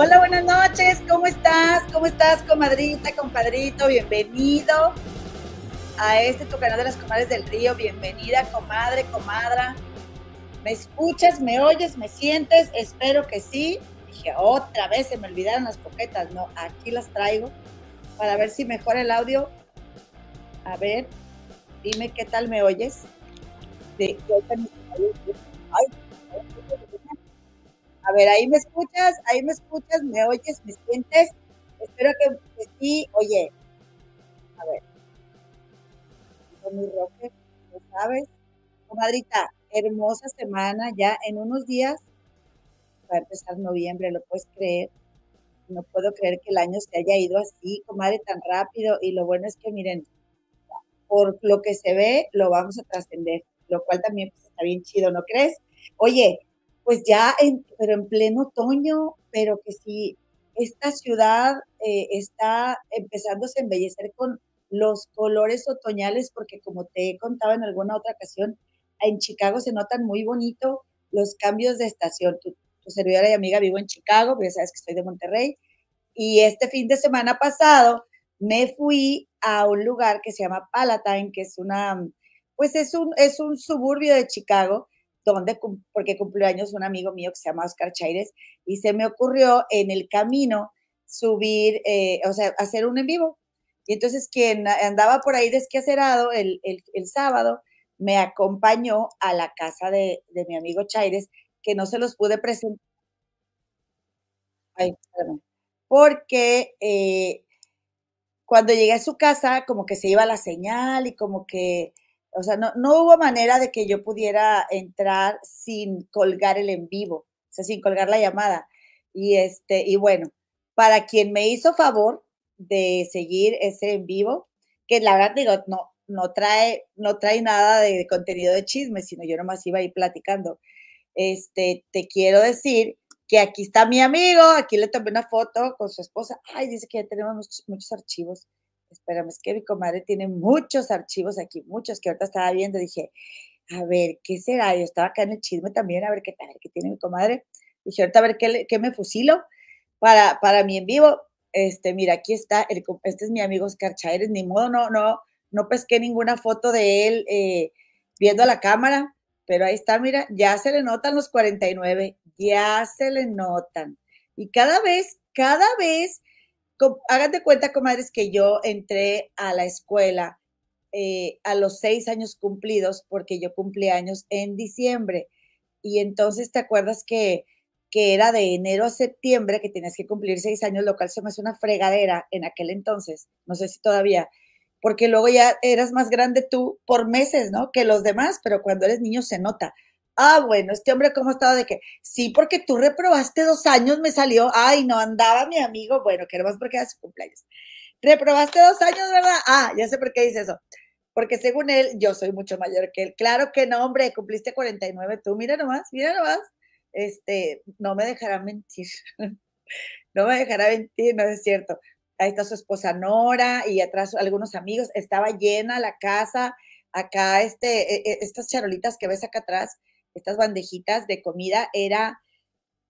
Hola, buenas noches. ¿Cómo estás? ¿Cómo estás, comadrita, compadrito? Bienvenido a este tu canal de las comadres del río. Bienvenida, comadre, comadra. ¿Me escuchas? ¿Me oyes? ¿Me sientes? Espero que sí. Dije, otra vez se me olvidaron las coquetas. No, aquí las traigo para ver si mejora el audio. A ver, dime qué tal me oyes. De, a ver, ahí me escuchas, ahí me escuchas, me oyes, me sientes. Espero que, sí. Oye, a ver. Mi roque, ¿lo sabes? Comadrita, hermosa semana, ya en unos días va a empezar noviembre, ¿lo puedes creer? No puedo creer que el año se haya ido así, comadre, tan rápido. Y lo bueno es que, miren, por lo que se ve, lo vamos a trascender, lo cual también pues, está bien chido, ¿no crees? Oye, pues ya, en, pero en pleno otoño, pero que si esta ciudad eh, está empezándose a embellecer con los colores otoñales, porque como te he contado en alguna otra ocasión, en Chicago se notan muy bonito los cambios de estación. Tu, servidora y amiga vivo en Chicago, pero ya sabes que estoy de Monterrey. Y este fin de semana pasado me fui a un lugar que se llama Palatine, que es una, pues es un, es un suburbio de Chicago, donde, porque cumplió años un amigo mío que se llama Oscar Chaires, y se me ocurrió en el camino subir, eh, o sea, hacer un en vivo. Y entonces quien andaba por ahí desquacerado el, el, sábado, me acompañó a la casa de, de, mi amigo Chaires, que no se los pude presentar. Porque eh, cuando llegué a su casa, como que se iba la señal y como que o sea, no, no hubo manera de que yo pudiera entrar sin colgar el en vivo, o sea, sin colgar la llamada. Y, este, y bueno, para quien me hizo favor de seguir ese en vivo, que la verdad digo, no, no trae, no trae nada de, contenido de chisme, sino yo nomás iba ahí platicando. Este, te quiero decir que aquí está mi amigo, aquí le tomé una foto con su esposa. Ay, dice que ya tenemos muchos archivos espérame, es que mi comadre tiene muchos archivos aquí, muchos que ahorita estaba viendo, dije, a ver, ¿qué será? Yo estaba acá en el chisme también, a ver qué tal, qué tiene mi comadre. Dije, ahorita a ver qué, qué me fusilo para, para mi en vivo. Este, mira, aquí está, este es mi amigo Oscar Chaires, ni modo, no, no, no pesqué ninguna foto de él eh, viendo a la cámara, pero ahí está, mira, ya se le notan los 49, ya se le notan. Y cada vez, cada vez háganse cuenta, comadres, que yo entré a la escuela eh, a los seis años cumplidos, porque yo cumplí años en diciembre. Y entonces, ¿te acuerdas que, que era de enero a septiembre, que tenías que cumplir seis años, lo cual se me hace una fregadera en aquel entonces, no sé si todavía, porque luego ya eras más grande tú por meses, ¿no? Que los demás, pero cuando eres niño se nota. Ah, bueno, este hombre, ¿cómo estaba? De que, sí, porque tú reprobaste dos años, me salió, ay, no andaba mi amigo, bueno, que más porque era su cumpleaños. Reprobaste dos años, ¿verdad? Ah, ya sé por qué dice eso. Porque según él, yo soy mucho mayor que él. Claro que no, hombre, cumpliste 49 tú, mira nomás, mira nomás. Este, no me dejará mentir. no me dejará mentir, no es cierto. Ahí está su esposa Nora y atrás algunos amigos. Estaba llena la casa. Acá, este, e, e, estas charolitas que ves acá atrás, estas bandejitas de comida era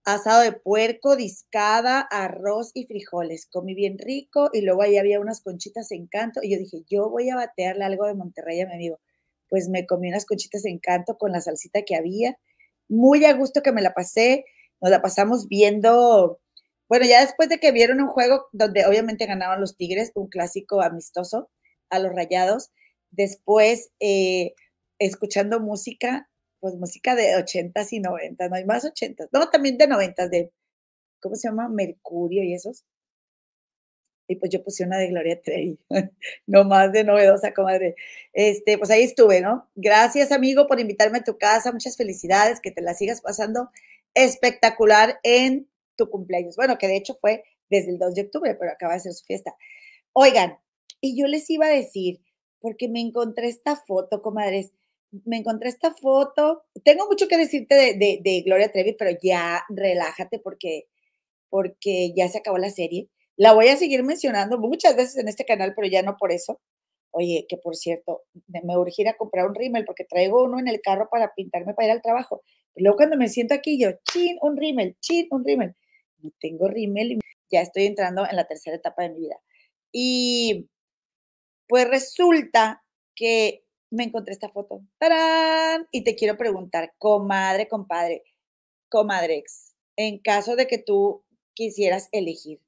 asado de puerco, discada, arroz y frijoles. Comí bien rico y luego ahí había unas conchitas encanto y yo dije, yo voy a batearle algo de Monterrey a mi amigo. Pues me comí unas conchitas encanto con la salsita que había. Muy a gusto que me la pasé. Nos la pasamos viendo, bueno, ya después de que vieron un juego donde obviamente ganaban los Tigres, un clásico amistoso a los Rayados. Después, eh, escuchando música, pues música de 80s y 90 no hay más 80s, no, también de 90 de, ¿cómo se llama? Mercurio y esos. Y pues yo puse una de Gloria Trevi, no más de novedosa, comadre. Este, pues ahí estuve, ¿no? Gracias, amigo, por invitarme a tu casa. Muchas felicidades, que te la sigas pasando espectacular en tu cumpleaños. Bueno, que de hecho fue desde el 2 de octubre, pero acaba de ser su fiesta. Oigan, y yo les iba a decir, porque me encontré esta foto, comadres, me encontré esta foto. Tengo mucho que decirte de, Gloria Trevi, pero ya relájate porque, porque ya se acabó la serie. La voy a seguir mencionando muchas veces en este canal, pero ya no por eso. Oye, que por cierto, me, me a comprar un rímel porque traigo uno en el carro para pintarme para ir al trabajo. luego cuando me siento aquí, yo, chin, un rímel, chin, un rímel. no tengo rímel y ya estoy entrando en la tercera etapa de mi vida. Y pues resulta que me encontré esta foto. ¡Tarán! Y te quiero preguntar, comadre, compadre, comadrex, en caso de que tú quisieras elegir,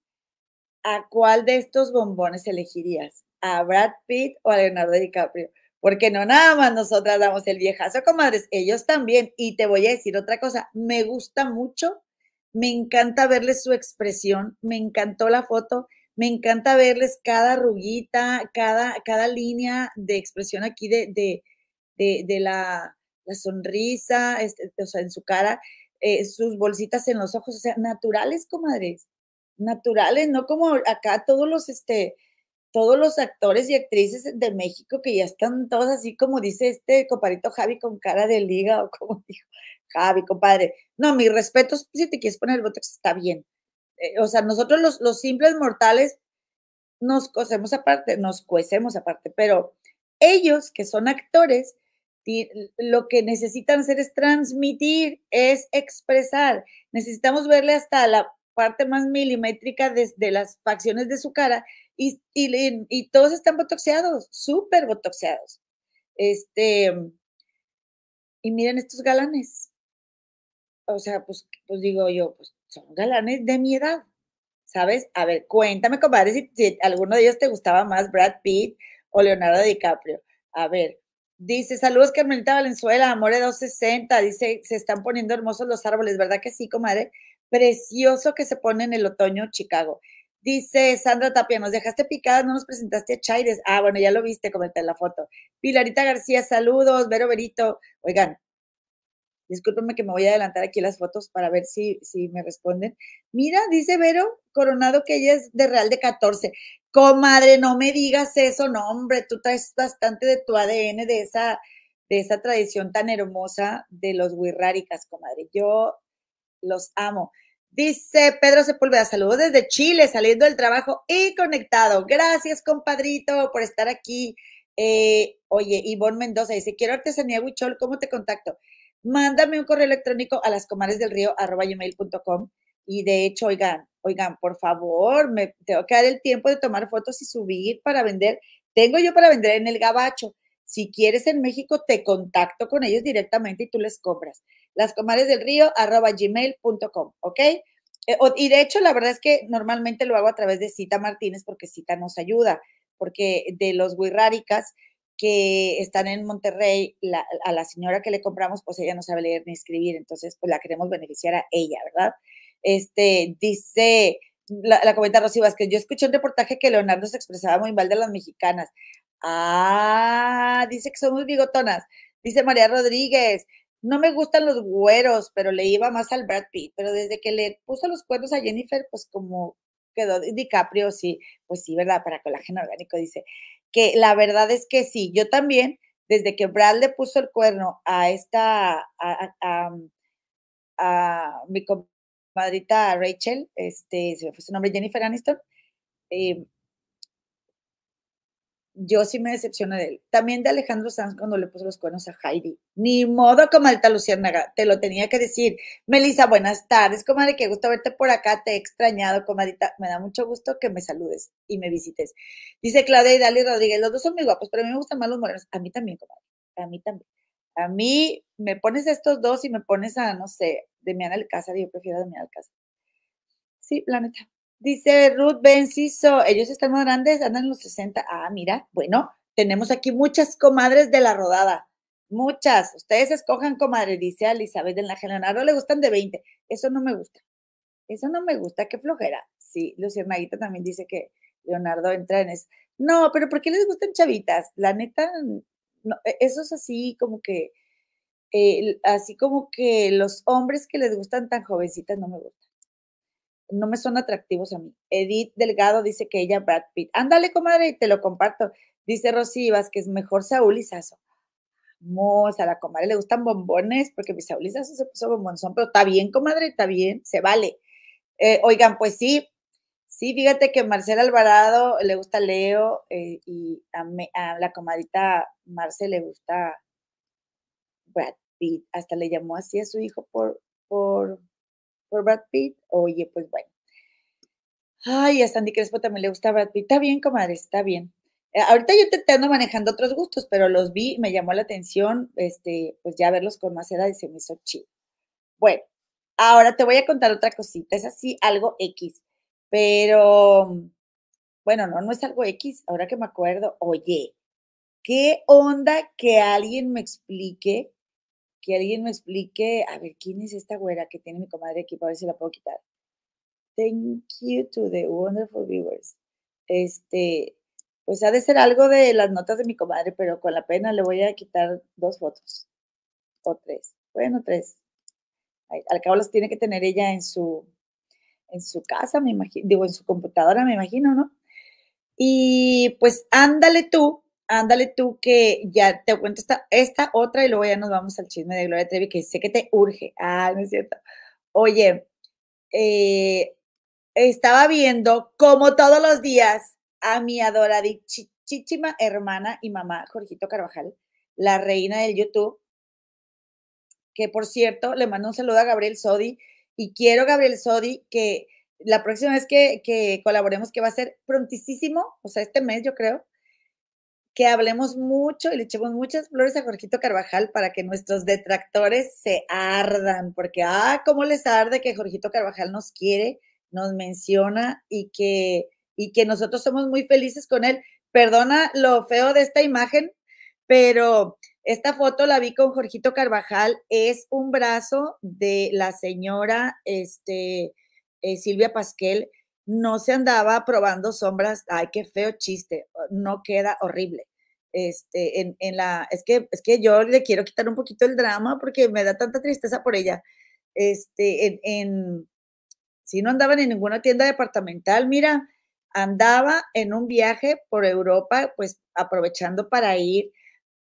¿a cuál de estos bombones elegirías? ¿A Brad Pitt o a Leonardo DiCaprio? Porque no nada más nosotras damos el viejazo, comadres, ellos también. Y te voy a decir otra cosa, me gusta mucho, me encanta verles su expresión, me encantó la foto, me encanta verles cada ruguita, cada, cada línea de expresión aquí de, de, la, sonrisa, este, o sea, en su cara, eh, sus bolsitas en los ojos, o sea, naturales, comadres, naturales, no como acá todos los, este, todos los actores y actrices de México que ya están todos así como dice este compadrito Javi con cara de liga o como dijo Javi, compadre. No, mi respeto, si te quieres poner el botox está bien. Eh, o sea, nosotros los, los simples mortales nos cosemos aparte, nos cuecemos aparte, pero ellos que son actores, lo que necesitan hacer es transmitir, es expresar. Necesitamos verle hasta la parte más milimétrica de, las facciones de su cara y, y, todos están botoxeados, súper botoxeados. Este, y miren estos galanes. O sea, pues, pues digo yo, pues son galanes de mi edad, ¿sabes? A ver, cuéntame, compadre, si, alguno de ellos te gustaba más Brad Pitt o Leonardo DiCaprio. A ver, Dice, saludos Carmelita Valenzuela, Amore 260. Dice, se están poniendo hermosos los árboles, ¿verdad que sí, comadre? Precioso que se pone en el otoño Chicago. Dice Sandra Tapia, nos dejaste picadas, no nos presentaste a Chaires. Ah, bueno, ya lo viste, comenté en la foto. Pilarita García, saludos. Vero Verito. Oigan, discúlpenme que me voy a adelantar aquí las fotos para ver si, si me responden. Mira, dice Vero Coronado que ella es de Real de 14. Comadre, no me digas eso, no, hombre, tú traes bastante de tu ADN, de esa, de esa tradición tan hermosa de los Wirráricas, comadre. Yo los amo. Dice Pedro Sepúlveda, saludos desde Chile, saliendo del trabajo y conectado. Gracias, compadrito, por estar aquí. Eh, oye, Ivonne Mendoza dice, quiero artesanía huichol, ¿cómo te contacto? Mándame un correo electrónico a las y de hecho, oigan, oigan, por favor, me tengo que dar el tiempo de tomar fotos y subir para vender. Tengo yo para vender en el gabacho. Si quieres en México, te contacto con ellos directamente y tú les compras. Las ¿ok? Eh, y de hecho, la verdad es que normalmente lo hago a través de Cita Martínez porque Cita nos ayuda, porque de los Wirráricas que están en Monterrey, a la señora que le compramos, pues ella no sabe leer ni escribir, entonces pues la queremos beneficiar a ella, ¿verdad? Este, dice, la, la comenta Rosy Vázquez, yo escuché un reportaje que Leonardo se expresaba muy mal de las mexicanas. Ah, dice que somos bigotonas. Dice María Rodríguez, no me gustan los güeros, pero le iba más al Brad Pitt, pero desde que le puso los cuernos a Jennifer, pues como quedó DiCaprio, sí, pues sí, ¿verdad? Para colágeno orgánico, dice que la verdad es que sí, yo también, desde que Brad le puso el cuerno a esta, a, a, a mi madrita Rachel, este, se me fue su nombre, Jennifer Aniston, eh, yo sí me decepcioné de él. También de Alejandro Sanz cuando le puso los cuernos a Heidi. Ni modo, comadita Luciana, te lo tenía que decir. Melissa, buenas tardes, comadre, qué gusto verte por acá, te he extrañado, comadita. Me da mucho gusto que me saludes y me visites. Dice Claudia y Dali Rodríguez, los dos son muy guapos, pero a mí me gustan más los morenos. A mí también, comadre, a mí también. A mí me pones estos dos y me pones a, no sé, Demian Alcázar, yo prefiero a Demian Alcázar. Sí, la neta. Dice Ruth Benciso, ellos están más grandes, andan en los 60. Ah, mira, bueno, tenemos aquí muchas comadres de la rodada. Muchas. Ustedes escojan comadre, dice Elizabeth en la Leonardo le gustan de 20. Eso no me gusta. Eso no me gusta, qué flojera. Sí, Maguita también dice que Leonardo entra en eso. No, pero ¿por qué les gustan chavitas? La neta, no, e, eso es así como que eh, así como que los hombres que les gustan tan jovencitas no me gustan. No me son atractivos a mí. Edith Delgado dice que ella Brad Pitt. Ándale, comadre, y te lo comparto. Dice Rosy que es mejor Saúl y Sasso. Vamos, a la comadre le gustan bombones, porque mi Saúl y Sasso se puso bombonzón, pero está bien, comadre, está bien, se vale. Eh, oigan, pues sí, sí, fíjate que Marcela Alvarado le gusta Leo eh, y a, a, la comadita Marce le gusta Brad Pitt, hasta le llamó así a su hijo por, por, por Brad Pitt. Oye, pues bueno. Ay, a Sandy Crespo también le gusta Brad Pitt. Está bien, comadre, está bien. Eh, ahorita yo te, ando manejando otros gustos, pero los vi, me llamó la atención, este, pues ya verlos con más edad y se me hizo chido. Bueno, ahora te voy a contar otra cosita, es así, algo X, pero, bueno, no, no es algo X, ahora que me acuerdo, oye, ¿qué onda que alguien me explique, que alguien me explique, a ver, ¿quién es esta güera que tiene mi comadre aquí? Para ver si la puedo quitar. Thank you to the wonderful viewers. Este, pues ha de ser algo de las notas de mi comadre, pero con la pena le voy a quitar dos fotos o tres. Bueno, tres. Al cabo las tiene que tener ella en su, en su casa, me imagino, digo, en su computadora, me imagino, ¿no? Y pues ándale tú, ándale tú que ya te cuento esta, esta otra y luego ya nos vamos al chisme de Gloria Trevi, que sé que te urge. Ah, no es cierto. Oye, eh, estaba viendo como todos los días a mi adoradísima hermana y mamá, Jorgito Carvajal, la reina del YouTube, que por cierto, le mando un saludo a Gabriel Sodi y quiero, Gabriel Sodi, que la próxima vez que, que colaboremos, que va a ser prontísimo, o sea, este mes yo creo, que hablemos mucho y le echemos muchas flores a Jorgito Carvajal para que nuestros detractores se ardan, porque, ah, cómo les arde que Jorgito Carvajal nos quiere, nos menciona y que y que nosotros somos muy felices con él. Perdona lo feo de esta imagen, pero esta foto la vi con Jorgito Carvajal, es un brazo de la señora este, eh, Silvia Pasquel. No se andaba probando sombras, ay, qué feo chiste, no queda horrible. Este, en, la, es que, es que yo le quiero quitar un poquito el drama porque me da tanta tristeza por ella. Este, en, en si no andaban en ninguna tienda departamental, mira, andaba en un viaje por Europa, pues aprovechando para ir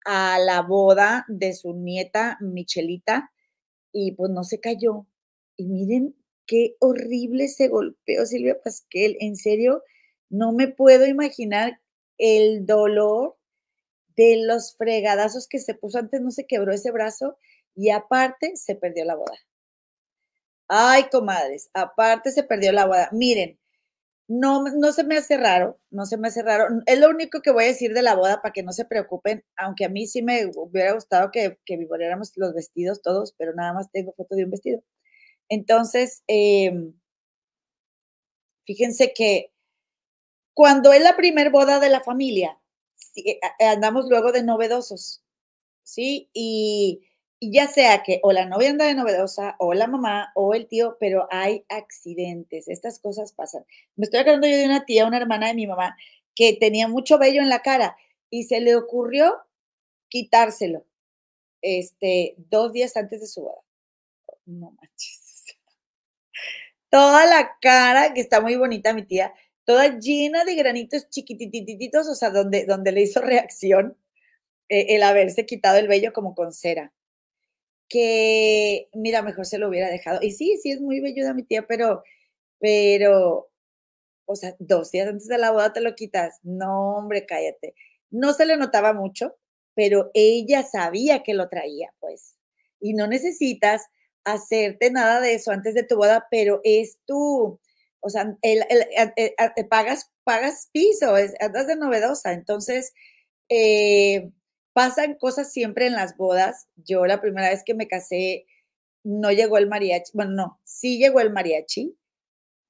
a la boda de su nieta Michelita y pues no se cayó. Y miren qué horrible se golpeó Silvia Pasquel. En serio, no me puedo imaginar el dolor de los fregadazos que se puso antes, no se quebró ese brazo y aparte se perdió la boda. Ay, comadres, aparte se perdió la boda. Miren, no, no se me hace raro, no se me hace raro. Es lo único que voy a decir de la boda para que no se preocupen, aunque a mí sí me hubiera gustado que, que los vestidos todos, pero nada más tengo foto de un vestido. Entonces, em, fíjense que cuando es la primer boda de la familia, eh, andamos luego de novedosos, ¿sí? Y ya sea que o la novia anda de novedosa, o la mamá, o el tío, pero hay accidentes, estas cosas pasan. Me estoy acordando yo de una tía, una hermana de mi mamá, que tenía mucho vello en la cara y se le ocurrió quitárselo, este, dos días antes de su boda. No manches. Toda la cara, que está muy bonita mi tía, toda llena de granitos chiquitititos, o sea, donde, donde le hizo reacción eh, el haberse quitado el vello como con cera que, mira, mejor se lo hubiera dejado. Y sí, sí es muy belluda mi tía, pero, pero, o sea, dos días antes de la boda te lo quitas. No, hombre, cállate. No se le notaba mucho, pero ella sabía que lo traía, pues. Y no necesitas hacerte nada de eso antes de tu boda, pero es tu, o sea, el, el, pagas, pagas piso, andas de novedosa. Entonces, eh, pasan cosas siempre en las bodas. Yo la primera vez que me casé no llegó el mariachi, bueno, no, sí llegó el mariachi,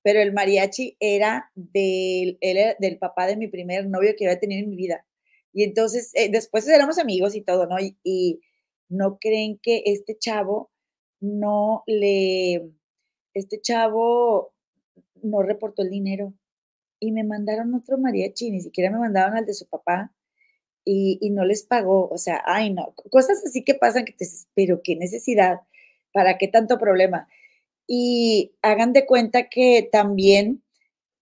pero el mariachi era del, del papá de mi primer novio que había tenido en mi vida. Y entonces, eh, después éramos amigos y todo, ¿no? Y, no creen que este chavo no le, este chavo no reportó el dinero y me mandaron otro mariachi, ni siquiera me mandaron al de su papá y, no les pagó. O sea, ay, no, cosas así que pasan que te dices, pero qué necesidad, para qué tanto problema. Y hagan de cuenta que también,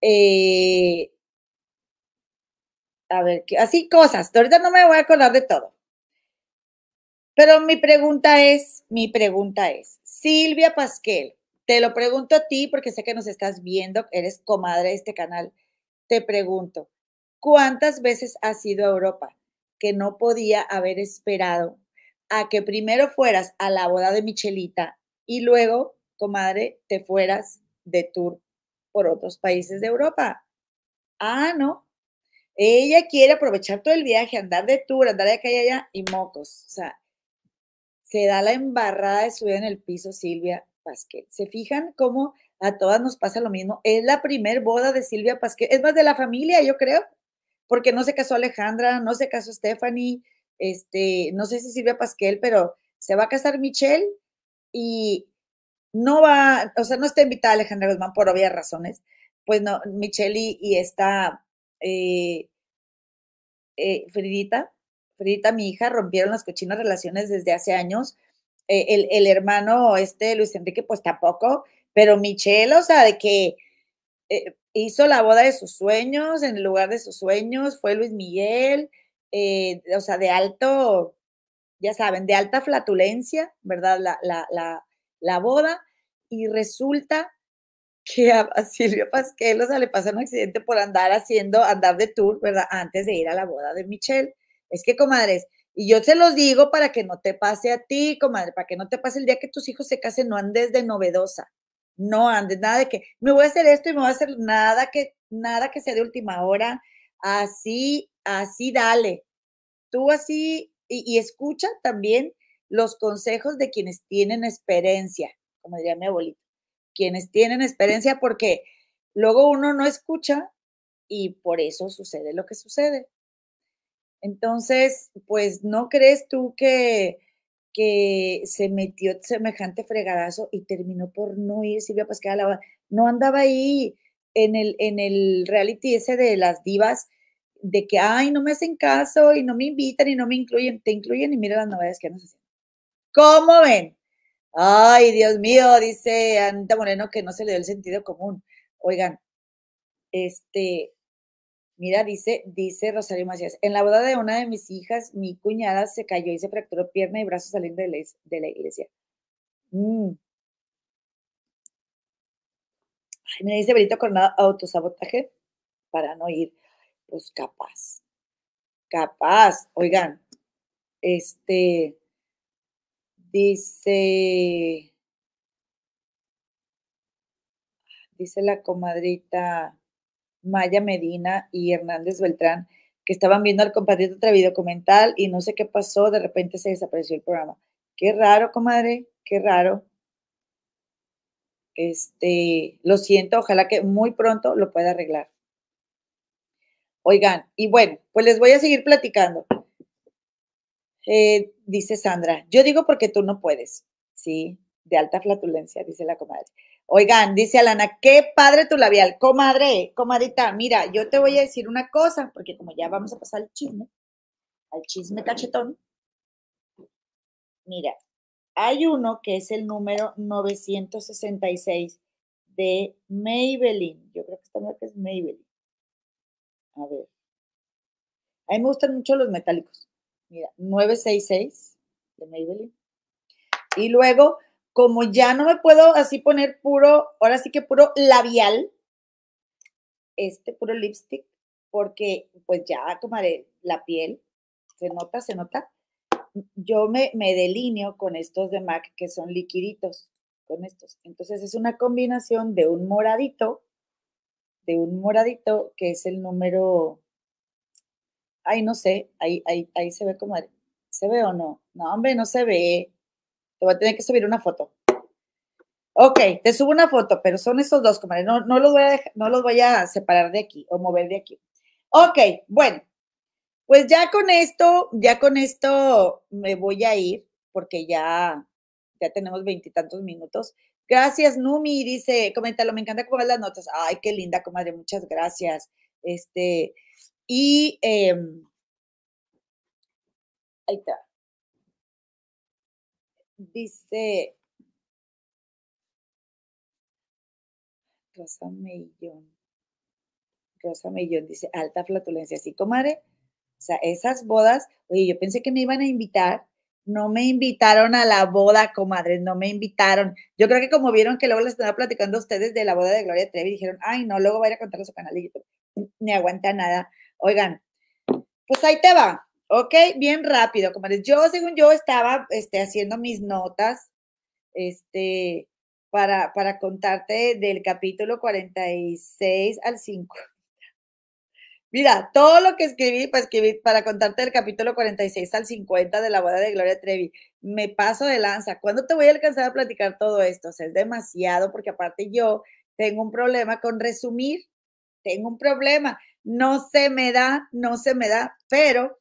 eh, a ver, así cosas, ahorita no me voy a acordar de todo. Pero mi pregunta es, mi pregunta es, Silvia Pasquel, te lo pregunto a ti porque sé que nos estás viendo, eres comadre de este canal. Te pregunto, ¿cuántas veces has ido a Europa? que no podía haber esperado a que primero fueras a la boda de Michelita y luego comadre, te fueras de tour por otros países de Europa. Ah, no. Ella quiere aprovechar todo el viaje, andar de tour, andar de acá y allá y mocos. O sea, se da la embarrada de subir en el piso Silvia Pasquel. ¿Se fijan cómo a todas nos pasa lo mismo? Es la primer boda de Silvia Pasquel. Es más de la familia, yo creo, porque no se casó Alejandra, no se casó Stephanie, este, no sé si Silvia Pasquel, pero se va a casar Michelle y no va, o sea, no está invitada Alejandra Guzmán por obvias razones. Pues no, Michelle y, esta eh, eh, Fridita, Fridita, mi hija, rompieron las cochinas relaciones desde hace años. Eh, el, el, hermano, este, Luis Enrique, pues tampoco, pero Michelle, o sea, de que hizo la boda de sus sueños, en el lugar de sus sueños, fue Luis Miguel, o sea, de alto, ya saben, de alta flatulencia, ¿verdad? La, la, la, la boda y resulta que a, Silvia Pasquel, o sea, le pasa un accidente por andar haciendo, andar de tour, ¿verdad? Antes de ir a la boda de Michelle. Es que, comadres, y yo se los digo para que no te pase a ti, comadre, para que no te pase el día que tus hijos se casen, no andes de novedosa, no andes, nada de que me voy a hacer esto y me voy a hacer nada que, nada que sea de última hora, así, así dale. Tú así, y, y escucha también los consejos de quienes tienen experiencia, como diría mi abuelita, quienes tienen experiencia porque luego uno no escucha y por eso sucede lo que sucede. Entonces, pues, ¿no crees tú que, que se metió semejante fregadazo y terminó por no ir Silvia Pascal? No andaba ahí en el, en el reality ese de las divas, de que, ay, no me hacen caso y no me invitan y no me incluyen, te incluyen y mira las novedades que nos hacen. ¿Cómo ven? Ay, Dios mío, dice Anita Moreno que no se le dio el sentido común. Oigan, este, mira, dice, dice Rosario Macías, en la boda de una de mis hijas, mi cuñada se cayó y se fracturó pierna y brazo saliendo de la, iglesia. Mm. Ay, me dice Benito Coronado, autosabotaje para no ir. Pues capaz, capaz. Oigan, este, Dice, dice la comadrita Maya Medina y Hernández Beltrán que estaban viendo al compadre otra video documental y no sé qué pasó, de repente se desapareció el programa. Qué raro, comadre, qué raro. Este, lo siento, ojalá que muy pronto lo pueda arreglar. Oigan, y bueno, pues les voy a seguir platicando. Eh, dice Sandra, yo digo porque tú no puedes, ¿sí? De alta flatulencia, dice la comadre. Oigan, dice Alana, qué padre tu labial. Comadre, comadrita, mira, yo te voy a decir una cosa, porque como ya vamos a pasar al chisme, al chisme cachetón. Mira, hay uno que es el número 966 de Maybelline. Yo creo que esta marca es Maybelline. A ver. A mí me gustan mucho los metálicos. Mira, 966 de Maybelline. Y luego, como ya no me puedo así poner puro, ahora sí que puro labial, este puro lipstick, porque pues ya, tomaré la piel, se nota, se nota. Yo me, me delineo con estos de MAC que son liquiditos, con estos. Entonces es una combinación de un moradito, de un moradito que es el número ay, no sé, ahí, ahí, ahí se ve como, ¿se ve o no? No, hombre, no se ve. Te voy a tener que subir una foto. Ok, te subo una foto, pero son esos dos, comadre. No, los voy a no los voy a separar de aquí o mover de aquí. Ok, bueno, pues ya con esto, ya con esto me voy a ir porque ya, ya tenemos veintitantos minutos. Gracias, Numi, dice, coméntalo, me encanta cómo ves las notas. Ay, qué linda, comadre, muchas gracias. Este, y em, ahí está. Dice Rosa Mellón. Rosa Mellón dice, alta flatulencia. Sí, comadre. O sea, esas bodas, oye, yo pensé que me iban a invitar. No me invitaron a la boda, comadre, no me invitaron. Yo creo que como vieron que luego les estaba platicando a ustedes de la boda de Gloria Trevi, dijeron, ay, no, luego voy a ir a contar a su canal y Ni aguanta nada. Oigan, pues ahí te va, ¿ok? Bien rápido, comadres. Yo, según yo, estaba este, haciendo mis notas, este, para, para contarte del capítulo 46 al 5. Mira, todo lo que escribí para, escribir, para contarte del capítulo 46 al 50 de la boda de Gloria Trevi, me paso de lanza. ¿Cuándo te voy a alcanzar a platicar todo esto? O sea, es demasiado porque aparte yo tengo un problema con resumir, tengo un problema, no se me da, no se me da, pero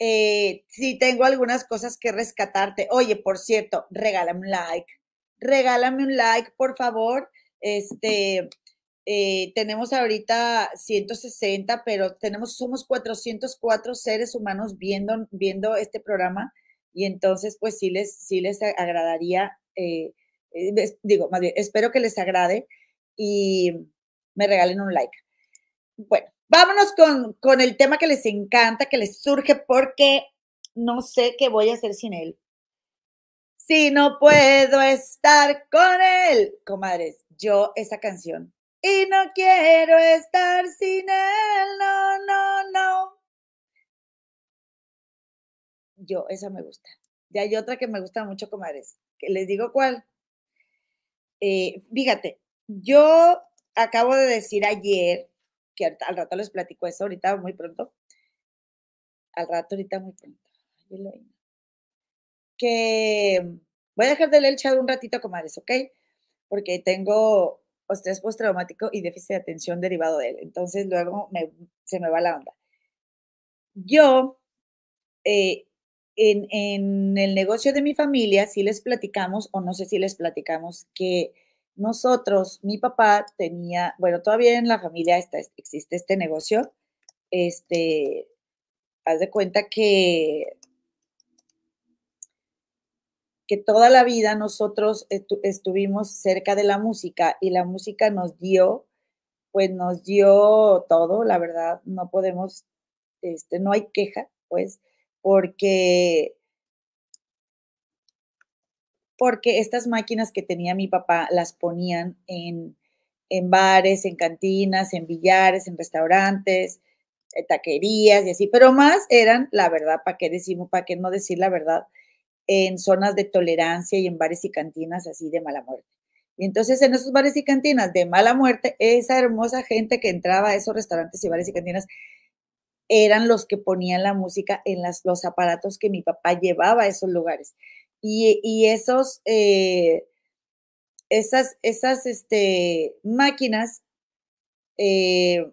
eh, sí tengo algunas cosas que rescatarte. Oye, por cierto, regálame un like, regálame un like, por favor. Este, eh, tenemos ahorita 160, pero tenemos, somos 404 seres humanos viendo, viendo este programa y entonces pues sí les, sí les agradaría, eh, eh, digo, más bien, espero que les agrade y me regalen un like. Bueno, vámonos con, con el tema que les encanta, que les surge porque no sé qué voy a hacer sin él. Si no puedo estar con él, comadres, yo esa canción y no quiero estar sin él, no, no, no. Yo, esa me gusta. Y hay otra que me gusta mucho, comadres, que les digo cuál. Eh, fíjate, yo acabo de decir ayer, que al rato les platico eso, ahorita muy pronto. Al rato, ahorita muy pronto. Que voy a dejar de leer el chat un ratito, comadres, ¿ok? Porque tengo estrés postraumático y déficit de atención derivado de él. Entonces luego se me va la onda. Yo, eh, en, en, el negocio de mi familia, sí les platicamos, o no sé si les platicamos, que nosotros, mi papá tenía, bueno, todavía en la familia está, existe este negocio. Este, haz de cuenta que que toda la vida nosotros estuvimos cerca de la música y la música nos dio, pues nos dio todo, la verdad, no podemos, este, no hay queja, pues, porque, porque estas máquinas que tenía mi papá las ponían en, en bares, en cantinas, en billares, en restaurantes, en taquerías y así, pero más eran, la verdad, ¿para qué decimos, para qué no decir la verdad? en zonas de tolerancia y en bares y cantinas así de mala muerte. Y entonces en esos bares y cantinas de mala muerte, esa hermosa gente que entraba a esos restaurantes y bares y cantinas eran los que ponían la música en los aparatos que mi papá llevaba a esos lugares. Y, esos, eh, esas, esas este, máquinas, eh,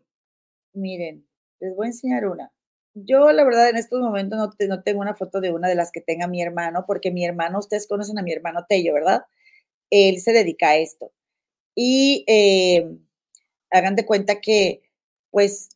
miren, les voy a enseñar una. Yo, la verdad, en estos momentos no, no, tengo una foto de una de las que tenga mi hermano, porque mi hermano, ustedes conocen a mi hermano Tello, ¿verdad? Él se dedica a esto. Y eh, hagan de cuenta que, pues,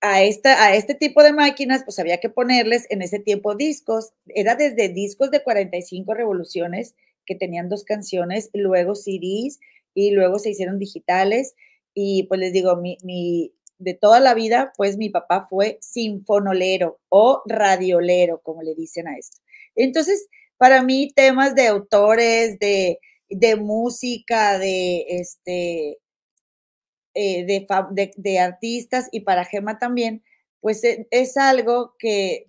a, esta, a este tipo de máquinas, pues había que ponerles en ese tiempo discos. Era desde discos de 45 revoluciones que tenían dos canciones, luego CDs y luego se hicieron digitales. Y pues les digo, mi, mi, de toda la vida, pues mi papá fue sinfonolero o radiolero, como le dicen a esto. Entonces, para mí, temas de autores, de, música, de este, eh, de, de, artistas y para Gema también, pues e, es, algo que,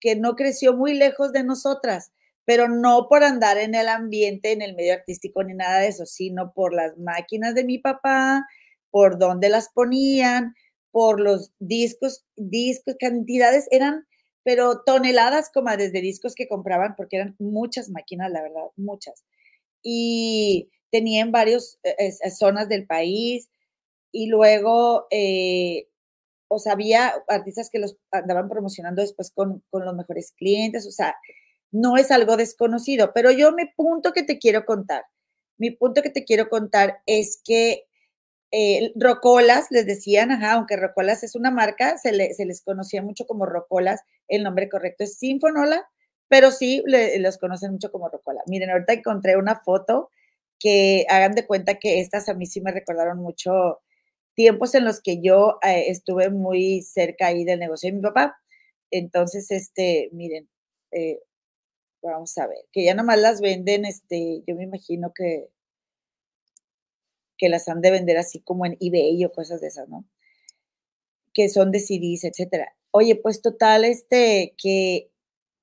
que no creció muy lejos de nosotras, pero no por andar en el ambiente, en el medio artístico ni nada de eso, sino por las máquinas de mi papá, por dónde las ponían, por los discos, discos, cantidades eran, pero toneladas como desde discos que compraban, porque eran muchas máquinas, la verdad, muchas. Y tenían varias eh, zonas del país y luego, eh, o sea, había artistas que los andaban promocionando después con, con los mejores clientes, o sea, no es algo desconocido, pero yo mi punto que te quiero contar, mi punto que te quiero contar es que eh, Rocolas, les decían, ajá, aunque Rocolas es una marca, se, les conocía mucho como Rocolas, el nombre correcto es Sinfonola, pero sí los conocen mucho como Rocola. Miren, ahorita encontré una foto que hagan de cuenta que estas a mí sí me recordaron mucho tiempos en los que yo eh, estuve muy cerca ahí del negocio de mi papá. Entonces, este, miren, eh, vamos a ver, que ya nomás las venden, este, yo me imagino que que las han de vender así como en eBay o cosas de esas, ¿no? Que son de CDs, etcétera. Oye, pues total, este, que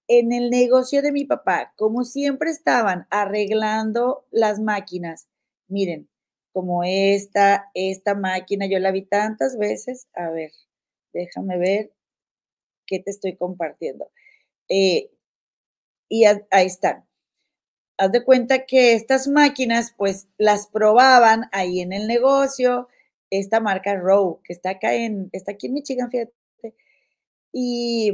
en el negocio de mi papá, como siempre estaban arreglando las máquinas, miren, como esta, esta máquina, yo la vi tantas veces, a ver, déjame ver qué te estoy compartiendo. Eh, y ahí están. Haz de cuenta que estas máquinas, pues las probaban ahí en el negocio, esta marca Row, que está acá en, está aquí en Michigan, fíjate. Y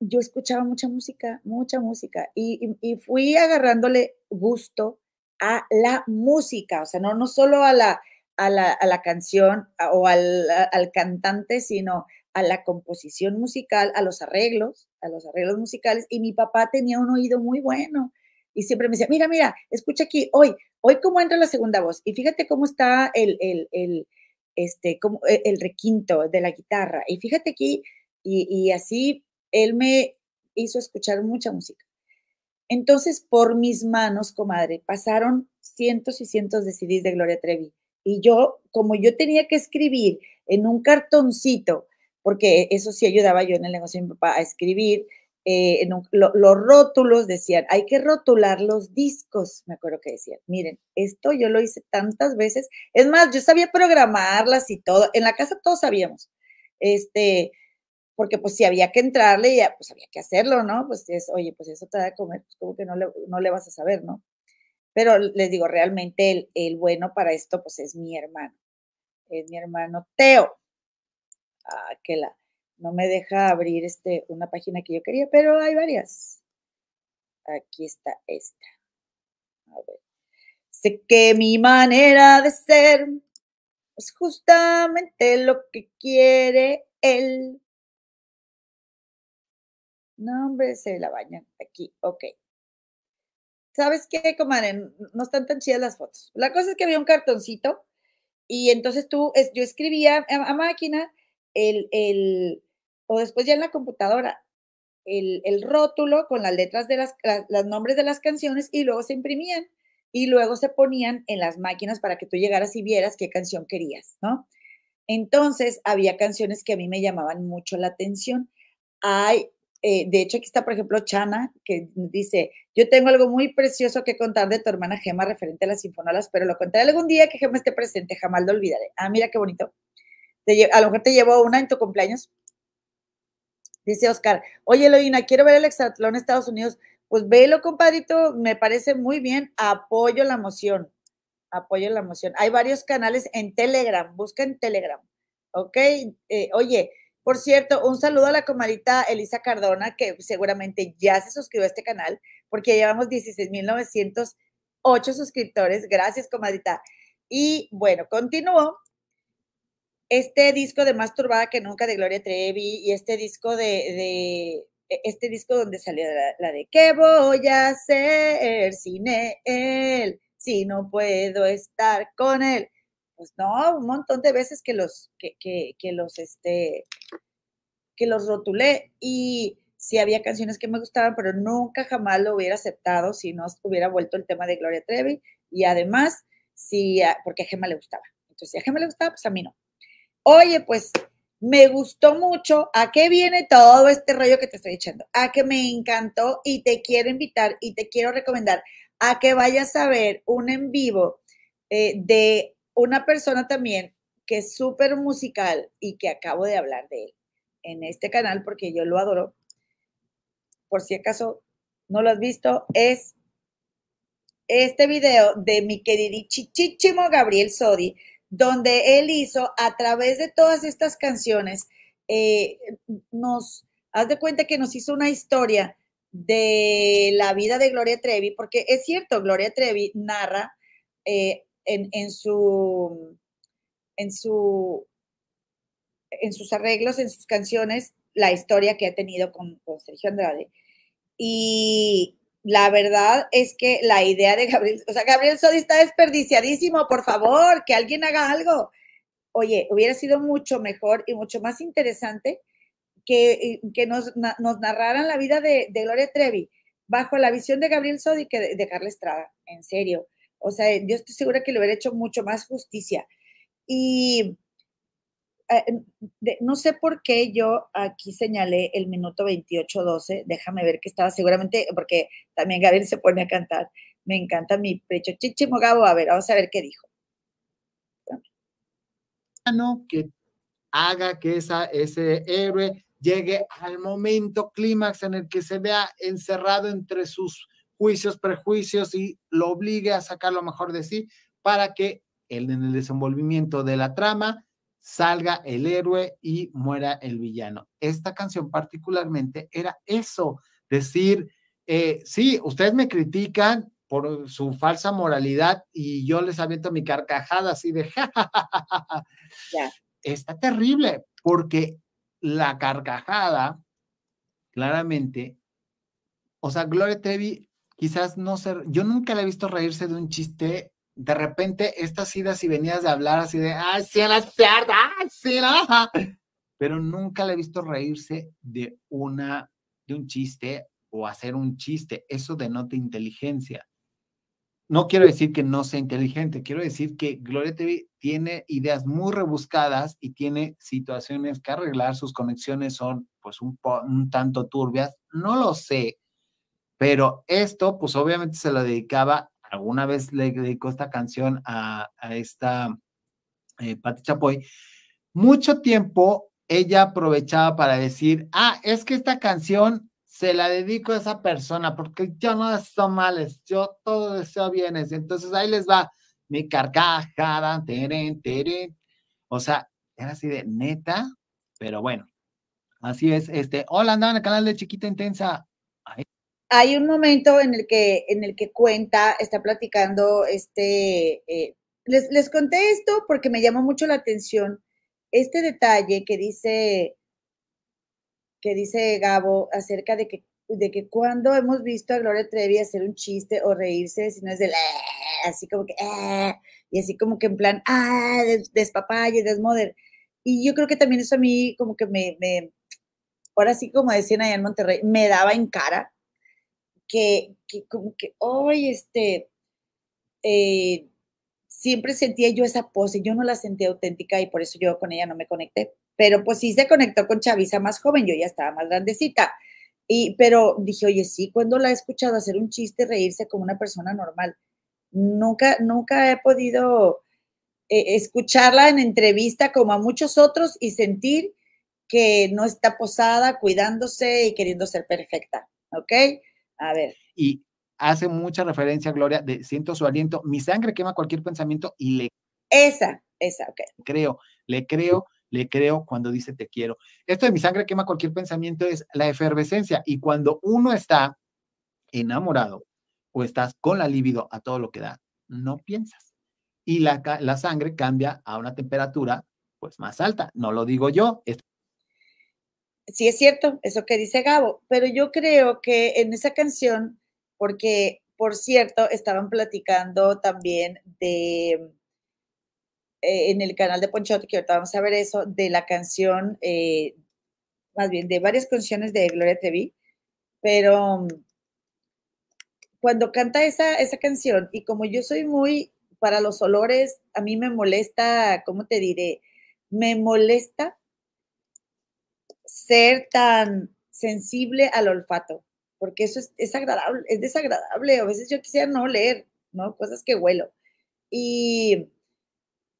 yo escuchaba mucha música, mucha música, y, fui agarrándole gusto a la música, o sea, no, no solo a la, a la, canción o al, al, cantante, sino a la composición musical, a los arreglos, a los arreglos musicales, y mi papá tenía un oído muy bueno, y siempre me decía, mira, mira, escucha aquí, hoy, hoy cómo entra la segunda voz, y fíjate cómo está el, el, el este, como e, el requinto de la guitarra, y fíjate aquí, y, y así él me hizo escuchar mucha música. Entonces, por mis manos, comadre, pasaron cientos y cientos de CDs de Gloria Trevi. Y yo, como yo tenía que escribir en un cartoncito, porque eso sí ayudaba yo en el negocio de mi papá a escribir, eh, en los rótulos decían, hay que rotular los discos, me acuerdo que decían. Miren, esto yo lo hice tantas veces. Es más, yo sabía programarlas y todo. En la casa todos sabíamos. Este, porque pues si había que entrarle, ya pues había que hacerlo, ¿no? Pues es, oye, pues eso te da de comer, pues como que no le, no le vas a saber, ¿no? Pero les digo, realmente el, el, bueno para esto pues es mi hermano, es mi hermano Teo. Ah, que la, no me deja abrir este, una página que yo quería, pero hay varias. Aquí está esta. A ver. Sé que mi manera de ser es justamente lo que quiere él. No, hombre, se la bañan. Aquí, ok. ¿Sabes qué, comadre? No están tan chidas las fotos. La cosa es que había un cartoncito y entonces tú, yo escribía a, máquina el, el, o después ya en la computadora, el, el rótulo con las letras de las, los nombres de las canciones y luego se imprimían y luego se ponían en las máquinas para que tú llegaras y vieras qué canción querías, ¿no? Entonces, había canciones que a mí me llamaban mucho la atención. Hay eh, de hecho, aquí está, por ejemplo, Chana, que dice, yo tengo algo muy precioso que contar de tu hermana Gema referente a las sinfonolas, pero lo contaré algún día que Gema esté presente, jamás lo olvidaré. Ah, mira qué bonito. a lo mejor te llevo una en tu cumpleaños. Dice Oscar, oye, Eloína, quiero ver el extratlón en Estados Unidos. Pues velo, compadrito, me parece muy bien. Apoyo la moción. Apoyo la moción. Hay varios canales en Telegram, busca en Telegram. ¿Ok? Eh, oye, por cierto, un saludo a la comadita Elisa Cardona, que seguramente ya se suscribió a este canal, porque llevamos 16.908 suscriptores. Gracias, comadita. Y bueno, continúo. Este disco de Más Turbada que Nunca de Gloria Trevi y este disco de, e, este disco donde salió la, de ¿Qué voy a hacer sin él? Si no puedo estar con él pues no, un montón de veces que los, que, que, los, este, que los rotulé y sí había canciones que me gustaban, pero nunca jamás lo hubiera aceptado si no hubiera vuelto el tema de Gloria Trevi y además, sí, porque a Gemma le gustaba. Entonces, si a Gemma le gustaba, pues a mí no. Oye, pues me gustó mucho. ¿A qué viene todo este rollo que te estoy echando? A que me encantó y te quiero invitar y te quiero recomendar a que vayas a ver un en vivo eh, de una persona también que es súper musical y que acabo de hablar de él en este canal porque yo lo adoro. Por si acaso no lo has visto, es este video de mi queridísimo Gabriel Sodi, donde él hizo a través de todas estas canciones, eh, nos, haz de cuenta que nos hizo una historia de la vida de Gloria Trevi, porque es cierto, Gloria Trevi narra eh, en, su, en, su, en sus arreglos, en sus canciones, la historia que ha tenido con, Sergio Andrade. Y la verdad es que la idea de Gabriel, o sea, Gabriel Sodi está desperdiciadísimo, por favor, que alguien haga algo. Oye, hubiera sido mucho mejor y mucho más interesante que, que nos, narraran la vida de, Gloria Trevi bajo la visión de Gabriel Sodi que de, de Carla Estrada, en serio. O sea, yo estoy segura que le hubiera hecho mucho más justicia. Y eh, no sé por qué yo aquí señalé el minuto 28-12, déjame ver que estaba seguramente, porque también Gabriel se pone a cantar, me encanta mi pecho, chichimo Gabo, a ver, vamos a ver qué dijo. Que haga que esa, ese héroe llegue al momento clímax en el que se vea encerrado entre sus juicios, prejuicios y lo obligue a sacar lo mejor de sí para que en el desenvolvimiento de la trama salga el héroe y muera el villano. Esta canción particularmente era eso, decir, eh, sí, ustedes me critican por su falsa moralidad y yo les aviento mi carcajada así de, está terrible, porque la carcajada, claramente, o sea, Gloria Trevi quizás no ser, yo nunca la he visto reírse de un chiste de repente estas idas y venidas de hablar así de, ay, sí, la ay, sí, la... Pero nunca le he visto reírse de una, de un chiste o hacer un chiste. Eso denota inteligencia. No quiero decir que no sea inteligente, quiero decir que Gloria TV tiene ideas muy rebuscadas y tiene situaciones que arreglar, sus conexiones son pues un, un tanto turbias, no lo sé, pero esto pues obviamente se lo dedicaba alguna vez le dedicó esta canción a, esta eh, Pati Chapoy, mucho tiempo ella aprovechaba para decir, ah, es que esta canción se la dedico a esa persona porque yo no deseo males, yo todo deseo bienes. Entonces ahí les va mi carcajada, teren, teren. O sea, era así de neta, pero bueno, así es. Este, hola, andaba en el canal de Chiquita Intensa hay un momento en el que, en el que cuenta, está platicando, este, eh, les, les conté esto porque me llamó mucho la atención este detalle que dice, que dice Gabo acerca de que, de que cuando hemos visto a Gloria Trevi hacer un chiste o reírse, si no es de así como que, y así como que en plan, ah, despapalle, desmoder. Y yo creo que también eso a mí como que me, me ahora sí como decían allá en Monterrey, me daba en cara, que, como que, hoy este, eh, siempre sentía yo esa pose, yo no la sentía auténtica y por eso yo con ella no me conecté. Pero pues sí se conectó con Chavisa más joven, yo ya estaba más grandecita. Y, pero dije, oye, sí, cuando la he escuchado hacer un chiste, reírse como una persona normal. Nunca, nunca he podido eh, escucharla en entrevista como a muchos otros y sentir que no está posada, cuidándose y queriendo ser perfecta, ¿ok? A ver. Y hace mucha referencia, Gloria, de siento su aliento, mi sangre quema cualquier pensamiento y le... Esa, esa, ok. Creo, le creo, le creo cuando dice te quiero. Esto de mi sangre quema cualquier pensamiento es la efervescencia y cuando uno está enamorado o estás con la libido a todo lo que da, no piensas. Y la, la sangre cambia a una temperatura pues más alta. No lo digo yo, es sí es cierto, eso que dice Gabo, pero yo creo que en esa canción, porque, por cierto, estaban platicando también de, eh, en el canal de Ponchote, que ahorita vamos a ver eso, de la canción, eh, más bien de varias canciones de Gloria Trevi, pero cuando canta esa, esa canción, y como yo soy muy, para los olores, a mí me molesta, ¿cómo te diré? Me molesta ser tan sensible al olfato, porque eso es, agradable, es desagradable. A veces yo quisiera no leer, ¿no? Cosas que huelo. Y,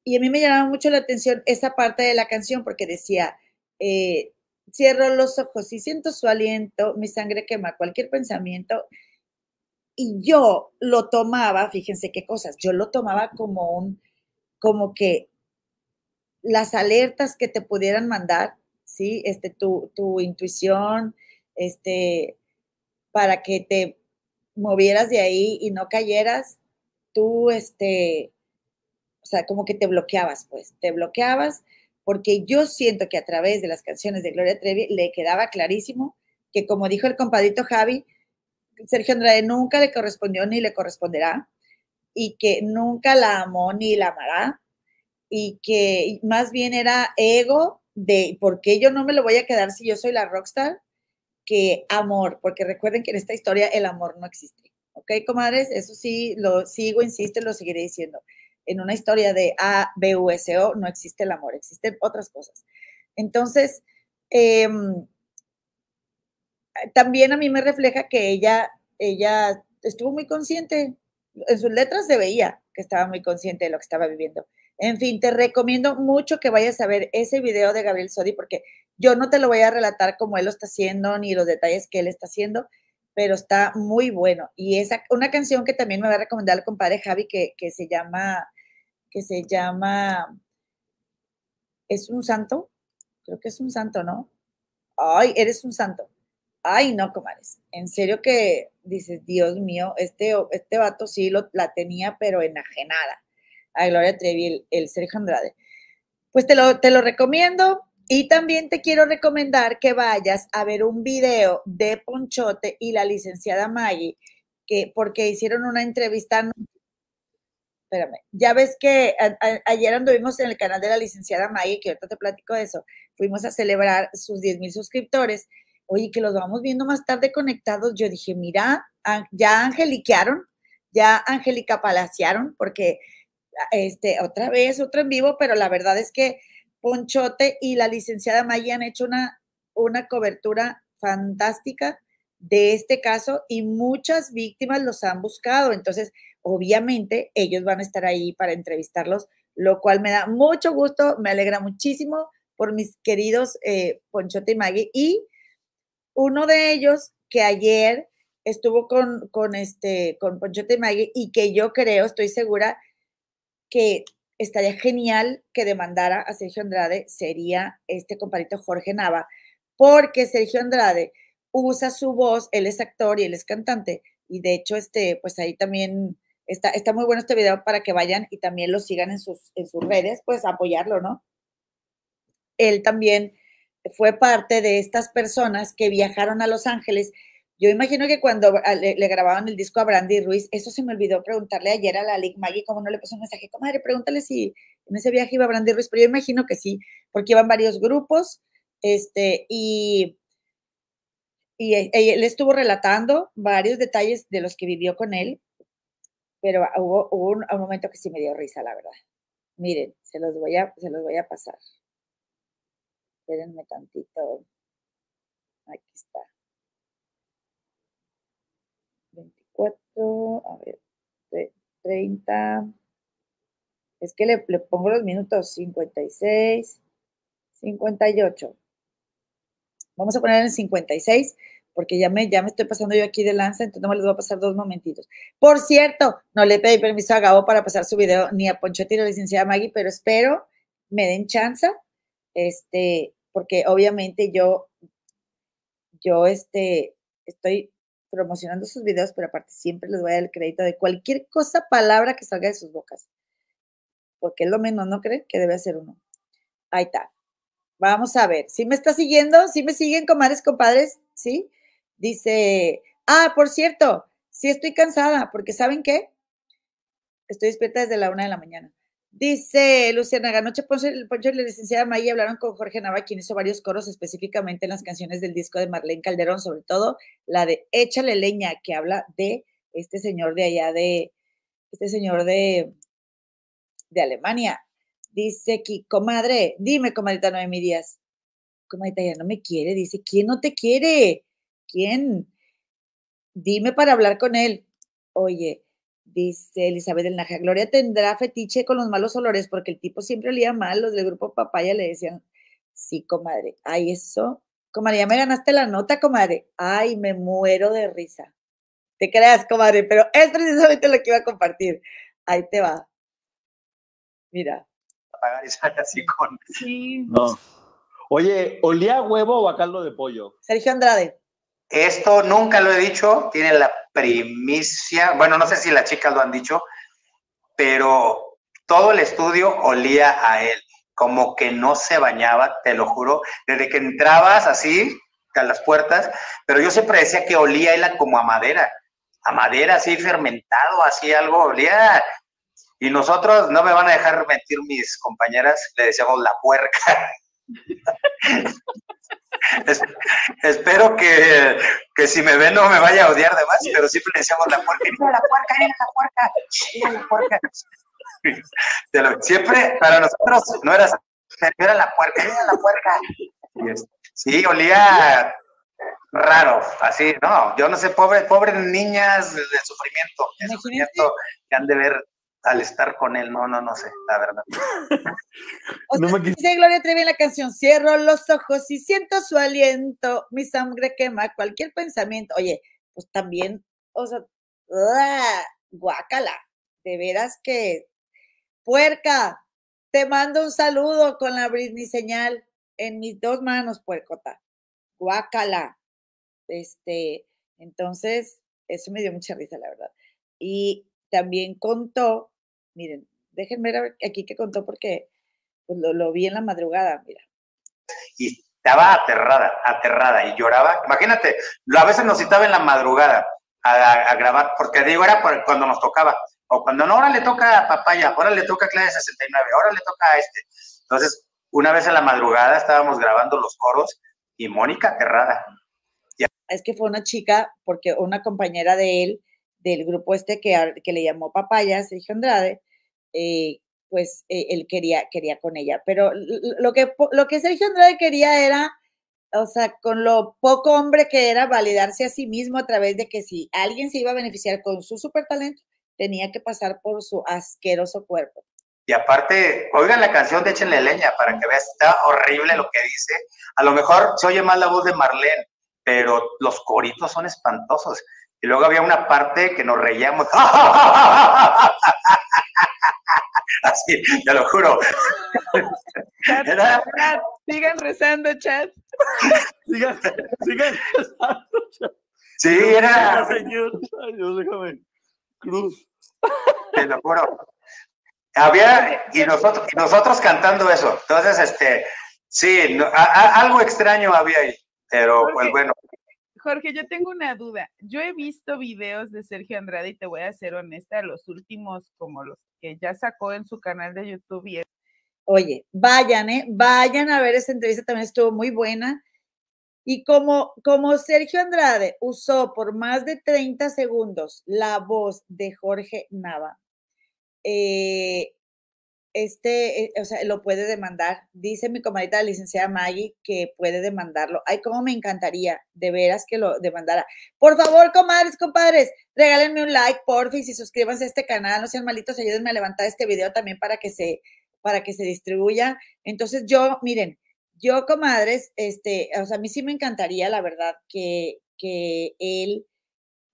y a mí me llamaba mucho la atención esa parte de la canción porque decía, eh, cierro los ojos y siento su aliento, mi sangre quema cualquier pensamiento. Y yo lo tomaba, fíjense qué cosas, yo lo tomaba como un, como que las alertas que te pudieran mandar ¿sí? Este, tu, tu intuición, este, para que te movieras de ahí y no cayeras, tú, este, o sea, como que te bloqueabas, pues, te bloqueabas, porque yo siento que a través de las canciones de Gloria Trevi le quedaba clarísimo que, como dijo el compadrito Javi, Sergio Andrade nunca le correspondió ni le corresponderá, y que nunca la amó ni la amará, y que más bien era ego de por qué yo no me lo voy a quedar si yo soy la rockstar, que amor, porque recuerden que en esta historia el amor no existe. ¿Ok, comadres? Eso sí, lo sigo, insisto, lo seguiré diciendo. en una historia de A, B, U, S, O, no existe el amor, existen otras cosas. Entonces, em, también a mí me refleja que ella, ella estuvo muy consciente, en sus letras se veía que estaba muy consciente de lo que estaba viviendo. En fin, te recomiendo mucho que vayas a ver ese video de Gabriel Sodi porque yo no te lo voy a relatar como él lo está haciendo ni los detalles que él está haciendo, pero está muy bueno. Y es una canción que también me va a recomendar el compadre Javi que, que se llama, que se llama, ¿es un santo? Creo que es un santo, ¿no? Ay, eres un santo. Ay, no, comadres. En serio que dices, Dios mío, este, este vato sí la tenía, pero enajenada. A Gloria Trevi, el, Sergio Andrade. Pues te lo, te lo recomiendo. Y también te quiero recomendar que vayas a ver un video de Ponchote y la licenciada Maggie, que, porque hicieron una entrevista. Espérame, ya ves que ayer anduvimos en el canal de la licenciada Maggie, que ahorita te platico de eso. Fuimos a celebrar sus 10 mil suscriptores oye, que los vamos viendo más tarde conectados, yo dije, mira, ya angeliquearon, ya angelica palaciaron, porque este, otra vez, otro en vivo, pero la verdad es que Ponchote y la licenciada Maya han hecho una, una cobertura fantástica de este caso y muchas víctimas los han buscado. Entonces, obviamente, ellos van a estar ahí para entrevistarlos, lo cual me da mucho gusto, me alegra muchísimo por mis queridos eh, Ponchote y Maggie. Y uno de ellos que ayer estuvo con, con, este, con Ponchote Maggie y que yo creo, estoy segura que estaría genial que demandara a Sergio Andrade sería este compadrito Jorge Nava, porque Sergio Andrade usa su voz, él es actor y él es cantante, y de hecho, este, pues ahí también está, está muy bueno este video para que vayan y también lo sigan en sus, en sus redes, pues apoyarlo, ¿no? Él también fue parte de estas personas que viajaron a Los Ángeles. Yo imagino que cuando le, grababan el disco a Brandy Ruiz, eso se me olvidó preguntarle ayer a la Lick Maggie, cómo no le puso un mensaje, comadre, pregúntale si en ese viaje iba Brandy Ruiz, pero yo imagino que sí, porque iban varios grupos, este, y, y e, él estuvo relatando varios detalles de los que vivió con él, pero hubo, un, un, momento que sí me dio risa, la verdad. Miren, se los voy a, se los voy a pasar. Espérenme tantito. Aquí está. 24, a ver, 30. Es que le, pongo los minutos 56, 58. Vamos a poner en 56 porque ya me, ya me estoy pasando yo aquí de lanza, entonces no me les voy a pasar dos momentitos. Por cierto, no le pedí permiso a Gabo para pasar su video, ni a a la licenciada Maggie, pero espero me den chance este, porque obviamente yo, yo este, estoy promocionando sus videos, pero aparte siempre les voy a dar el crédito de cualquier cosa, palabra que salga de sus bocas. Porque es lo menos, ¿no creen? Que debe ser uno. Ahí está. Vamos a ver. ¿Sí me está siguiendo? ¿Sí me siguen, comadres, compadres? ¿Sí? Dice, ah, por cierto, sí estoy cansada, porque ¿saben qué? Estoy despierta desde la una de la mañana. Dice Luciana Ganoche Poncho, Poncho y la licenciada Maya hablaron con Jorge Nava, quien hizo varios coros específicamente en las canciones del disco de Marlene Calderón, sobre todo la de Échale leña, que habla de este señor de allá de, este señor de, de Alemania. Dice aquí, comadre, dime, comadita Noemí Díaz. Comadita, ya no me quiere. Dice, ¿quién no te quiere? ¿Quién? Dime para hablar con él. Oye, Dice Elizabeth del Naja, Gloria tendrá fetiche con los malos olores porque el tipo siempre olía mal. Los del grupo Papaya le decían, sí, comadre. Ay, eso. Comadre, ya me ganaste la nota, comadre. Ay, me muero de risa. Te creas, comadre, pero es precisamente lo que iba a compartir. Ahí te va. Mira. Apagar y así con. Sí. No. Oye, ¿olía huevo o a caldo de pollo? Sergio Andrade. Esto nunca lo he dicho, tiene la primicia, bueno, no sé si las chicas lo han dicho, pero todo el estudio olía a él, como que no se bañaba, te lo juro, desde que entrabas así a las puertas, pero yo siempre decía que olía él como a madera, a madera así fermentado, así algo olía. Y nosotros, no me van a dejar mentir mis compañeras, le decíamos la puerca. espero que, que, si me ve no me vaya a odiar de más, pero siempre decíamos la puerca, mira la puerca, mira la puerca, mira la puerca. siempre, para nosotros, no era, era la puerca, era la puerca. Sí, olía raro, así, no, yo no sé, pobre, pobres niñas de, sufrimiento, de sufrimiento que han de ver al estar con él, no, no, no sé, la verdad. o dice Gloria Trevi en la canción, cierro los ojos y siento su aliento, mi sangre quema cualquier pensamiento. Oye, pues también, o sea, guácala, de veras que, puerca, te mando un saludo con la Britney señal en mis dos manos, puercota, guácala. Este, entonces, eso me dio mucha risa, la verdad. Y también contó, miren, déjenme ver aquí que contó porque pues, lo, vi en la madrugada, mira. Y estaba aterrada, aterrada y lloraba. Imagínate, a veces nos citaba en la madrugada a, grabar, porque digo, era cuando nos tocaba. O cuando no, ahora le toca a Papaya, ahora le toca a Clave 69, ahora le toca a este. Entonces, una vez en la madrugada estábamos grabando los coros y Mónica aterrada. Es que fue una chica, porque una compañera de él, del grupo este que, que le llamó Papaya, Sergio Andrade, eh, pues eh, él quería, quería con ella. Pero lo que, lo que Sergio Andrade quería era, o sea, con lo poco hombre que era, validarse a sí mismo a través de que si alguien se iba a beneficiar con su super talento, tenía que pasar por su asqueroso cuerpo. Y aparte, oigan la canción de Échenle Leña para que veas, está horrible lo que dice. A lo mejor se oye más la voz de Marlene, pero los coritos son espantosos. Y luego había una parte que nos reíamos. Así, te lo juro. sigan rezando, chat. sigan, sigan rezando, chat. Sí, era. Señor, ay Dios, déjame. Cruz. Te lo juro. Había, y nosotros, y nosotros cantando eso. Entonces, este, sí, algo extraño había ahí, pero pues bueno. Jorge, yo tengo una duda. Yo he visto videos de Sergio Andrade y te voy a ser honesta, los últimos como los que ya sacó en su canal de YouTube. Y... Oye, vayan, ¿eh? Vayan a ver esa entrevista, también estuvo muy buena. Y como, como Sergio Andrade usó por más de 30 segundos la voz de Jorge Nava, eh, este, eh, o sea, lo puede demandar. Dice mi comadita, la licenciada Maggie, que puede demandarlo. Ay, cómo me encantaría, de veras que lo demandara. Por favor, comadres, compadres, regálenme un like, porfis, y suscríbanse a este canal. No sean malitos, ayúdenme a levantar este video también para que se, para que se distribuya. Entonces, yo, miren, yo, comadres, este, o sea, a mí sí me encantaría, la verdad, que, que él,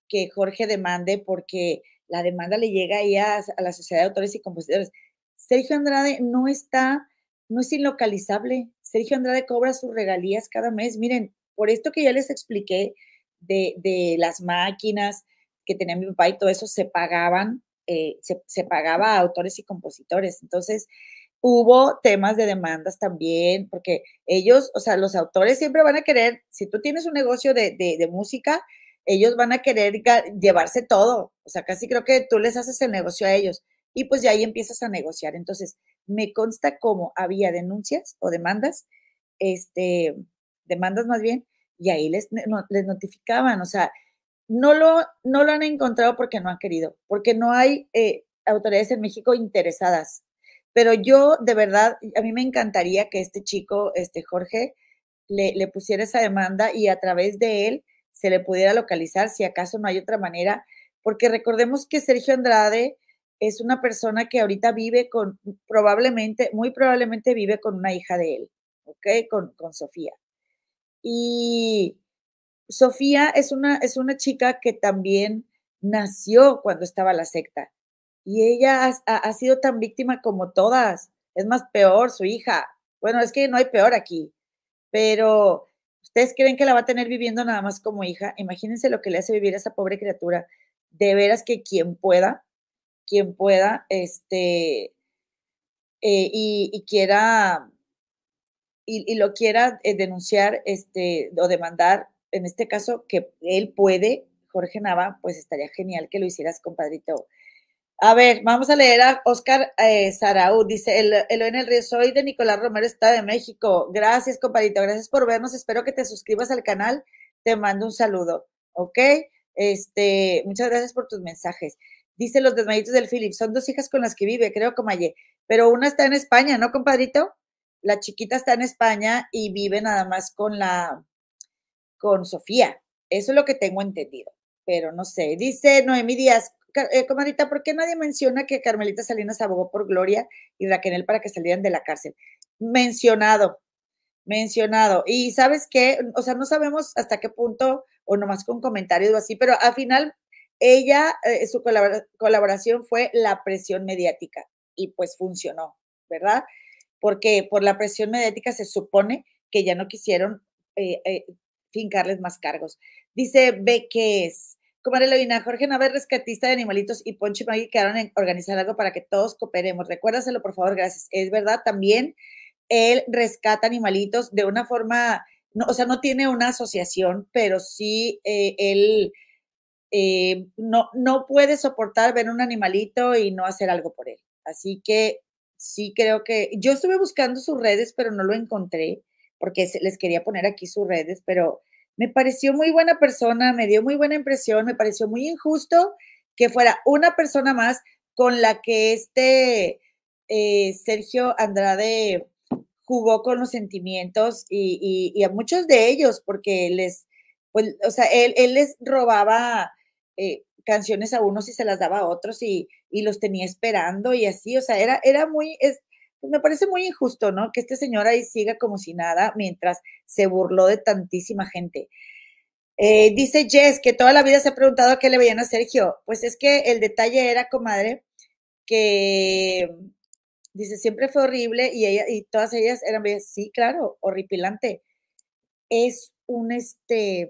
que Jorge demande, porque la demanda le llega ahí a, a la sociedad de autores y compositores Sergio Andrade no está, no es inlocalizable. Sergio Andrade cobra sus regalías cada mes. Miren, por esto que ya les expliqué de, las máquinas que tenía mi papá y todo eso, se pagaban, eh, se, pagaba a autores y compositores. Entonces, hubo temas de demandas también, porque ellos, o sea, los autores siempre van a querer, si tú tienes un negocio de, de, música, ellos van a querer llevarse todo. O sea, casi creo que tú les haces el negocio a ellos y pues de ahí empiezas a negociar. Entonces, me consta cómo había denuncias o demandas, este, demandas más bien, y ahí les, les notificaban, o sea, no lo, no lo han encontrado porque no han querido, porque no hay eh, autoridades en México interesadas. Pero yo, de verdad, a mí me encantaría que este chico, este Jorge, le, le pusiera esa demanda y a través de él se le pudiera localizar si acaso no hay otra manera, porque recordemos que Sergio Andrade es una persona que ahorita vive con, probablemente, muy probablemente vive con una hija de él, ¿ok? Con, con Sofía. Y Sofía es una, es una chica que también nació cuando estaba la secta. Y ella ha, ha, sido tan víctima como todas. Es más peor su hija. Bueno, es que no hay peor aquí. Pero ustedes creen que la va a tener viviendo nada más como hija. Imagínense lo que le hace vivir a esa pobre criatura. De veras que quien pueda, quien pueda, este, eh, y, quiera, y, lo quiera eh, denunciar, este, o demandar, en este caso, que él puede, Jorge Nava, pues estaría genial que lo hicieras, compadrito. A ver, vamos a leer a Oscar eh, Dice, el, el en el río, soy de Nicolás Romero, Estado de México. Gracias, compadrito. Gracias por vernos. Espero que te suscribas al canal. Te mando un saludo. ¿Ok? Este, muchas gracias por tus mensajes. Dice los desmayitos del Philip, son dos hijas con las que vive, creo, Comaye, pero una está en España, ¿no, compadrito? La chiquita está en España y vive nada más con la, con Sofía. Eso es lo que tengo entendido, pero no sé. Dice Noemí Díaz, eh, comadrita, ¿por qué nadie menciona que Carmelita Salinas abogó por Gloria y Raquel para que salieran de la cárcel? Mencionado, mencionado. Y sabes qué, o sea, no sabemos hasta qué punto, o nomás con comentarios o así, pero al final ella, eh, su colaboración fue la presión mediática y pues funcionó, ¿verdad? Porque por la presión mediática se supone que ya no quisieron eh, fincarles más cargos. Dice Beques, Comadre Leina, Jorge Navarre, rescatista de animalitos, y Poncho y Maggie quedaron en organizar algo para que todos cooperemos. Recuérdaselo, por favor, gracias. Es verdad, también él rescata animalitos de una forma, no, o sea, no tiene una asociación, pero sí eh, él eh, no, no puede soportar ver un animalito y no hacer algo por él. Así que sí creo que yo estuve buscando sus redes, pero no lo encontré porque les quería poner aquí sus redes, pero me pareció muy buena persona, me dio muy buena impresión, me pareció muy injusto que fuera una persona más con la que este eh, Sergio Andrade jugó con los sentimientos y, a muchos de ellos, porque les, pues, o sea, él, les robaba eh, canciones a unos y se las daba a otros y, los tenía esperando y así, o sea, era, era muy, es, pues, me parece muy injusto, ¿no? Que este señor ahí siga como si nada mientras se burló de tantísima gente. Eh, dice Jess que toda la vida se ha preguntado qué le veían a Sergio. Pues es que el detalle era, comadre, que dice, siempre fue horrible y, ella, y todas ellas eran, sí, claro, horripilante. Es un, este,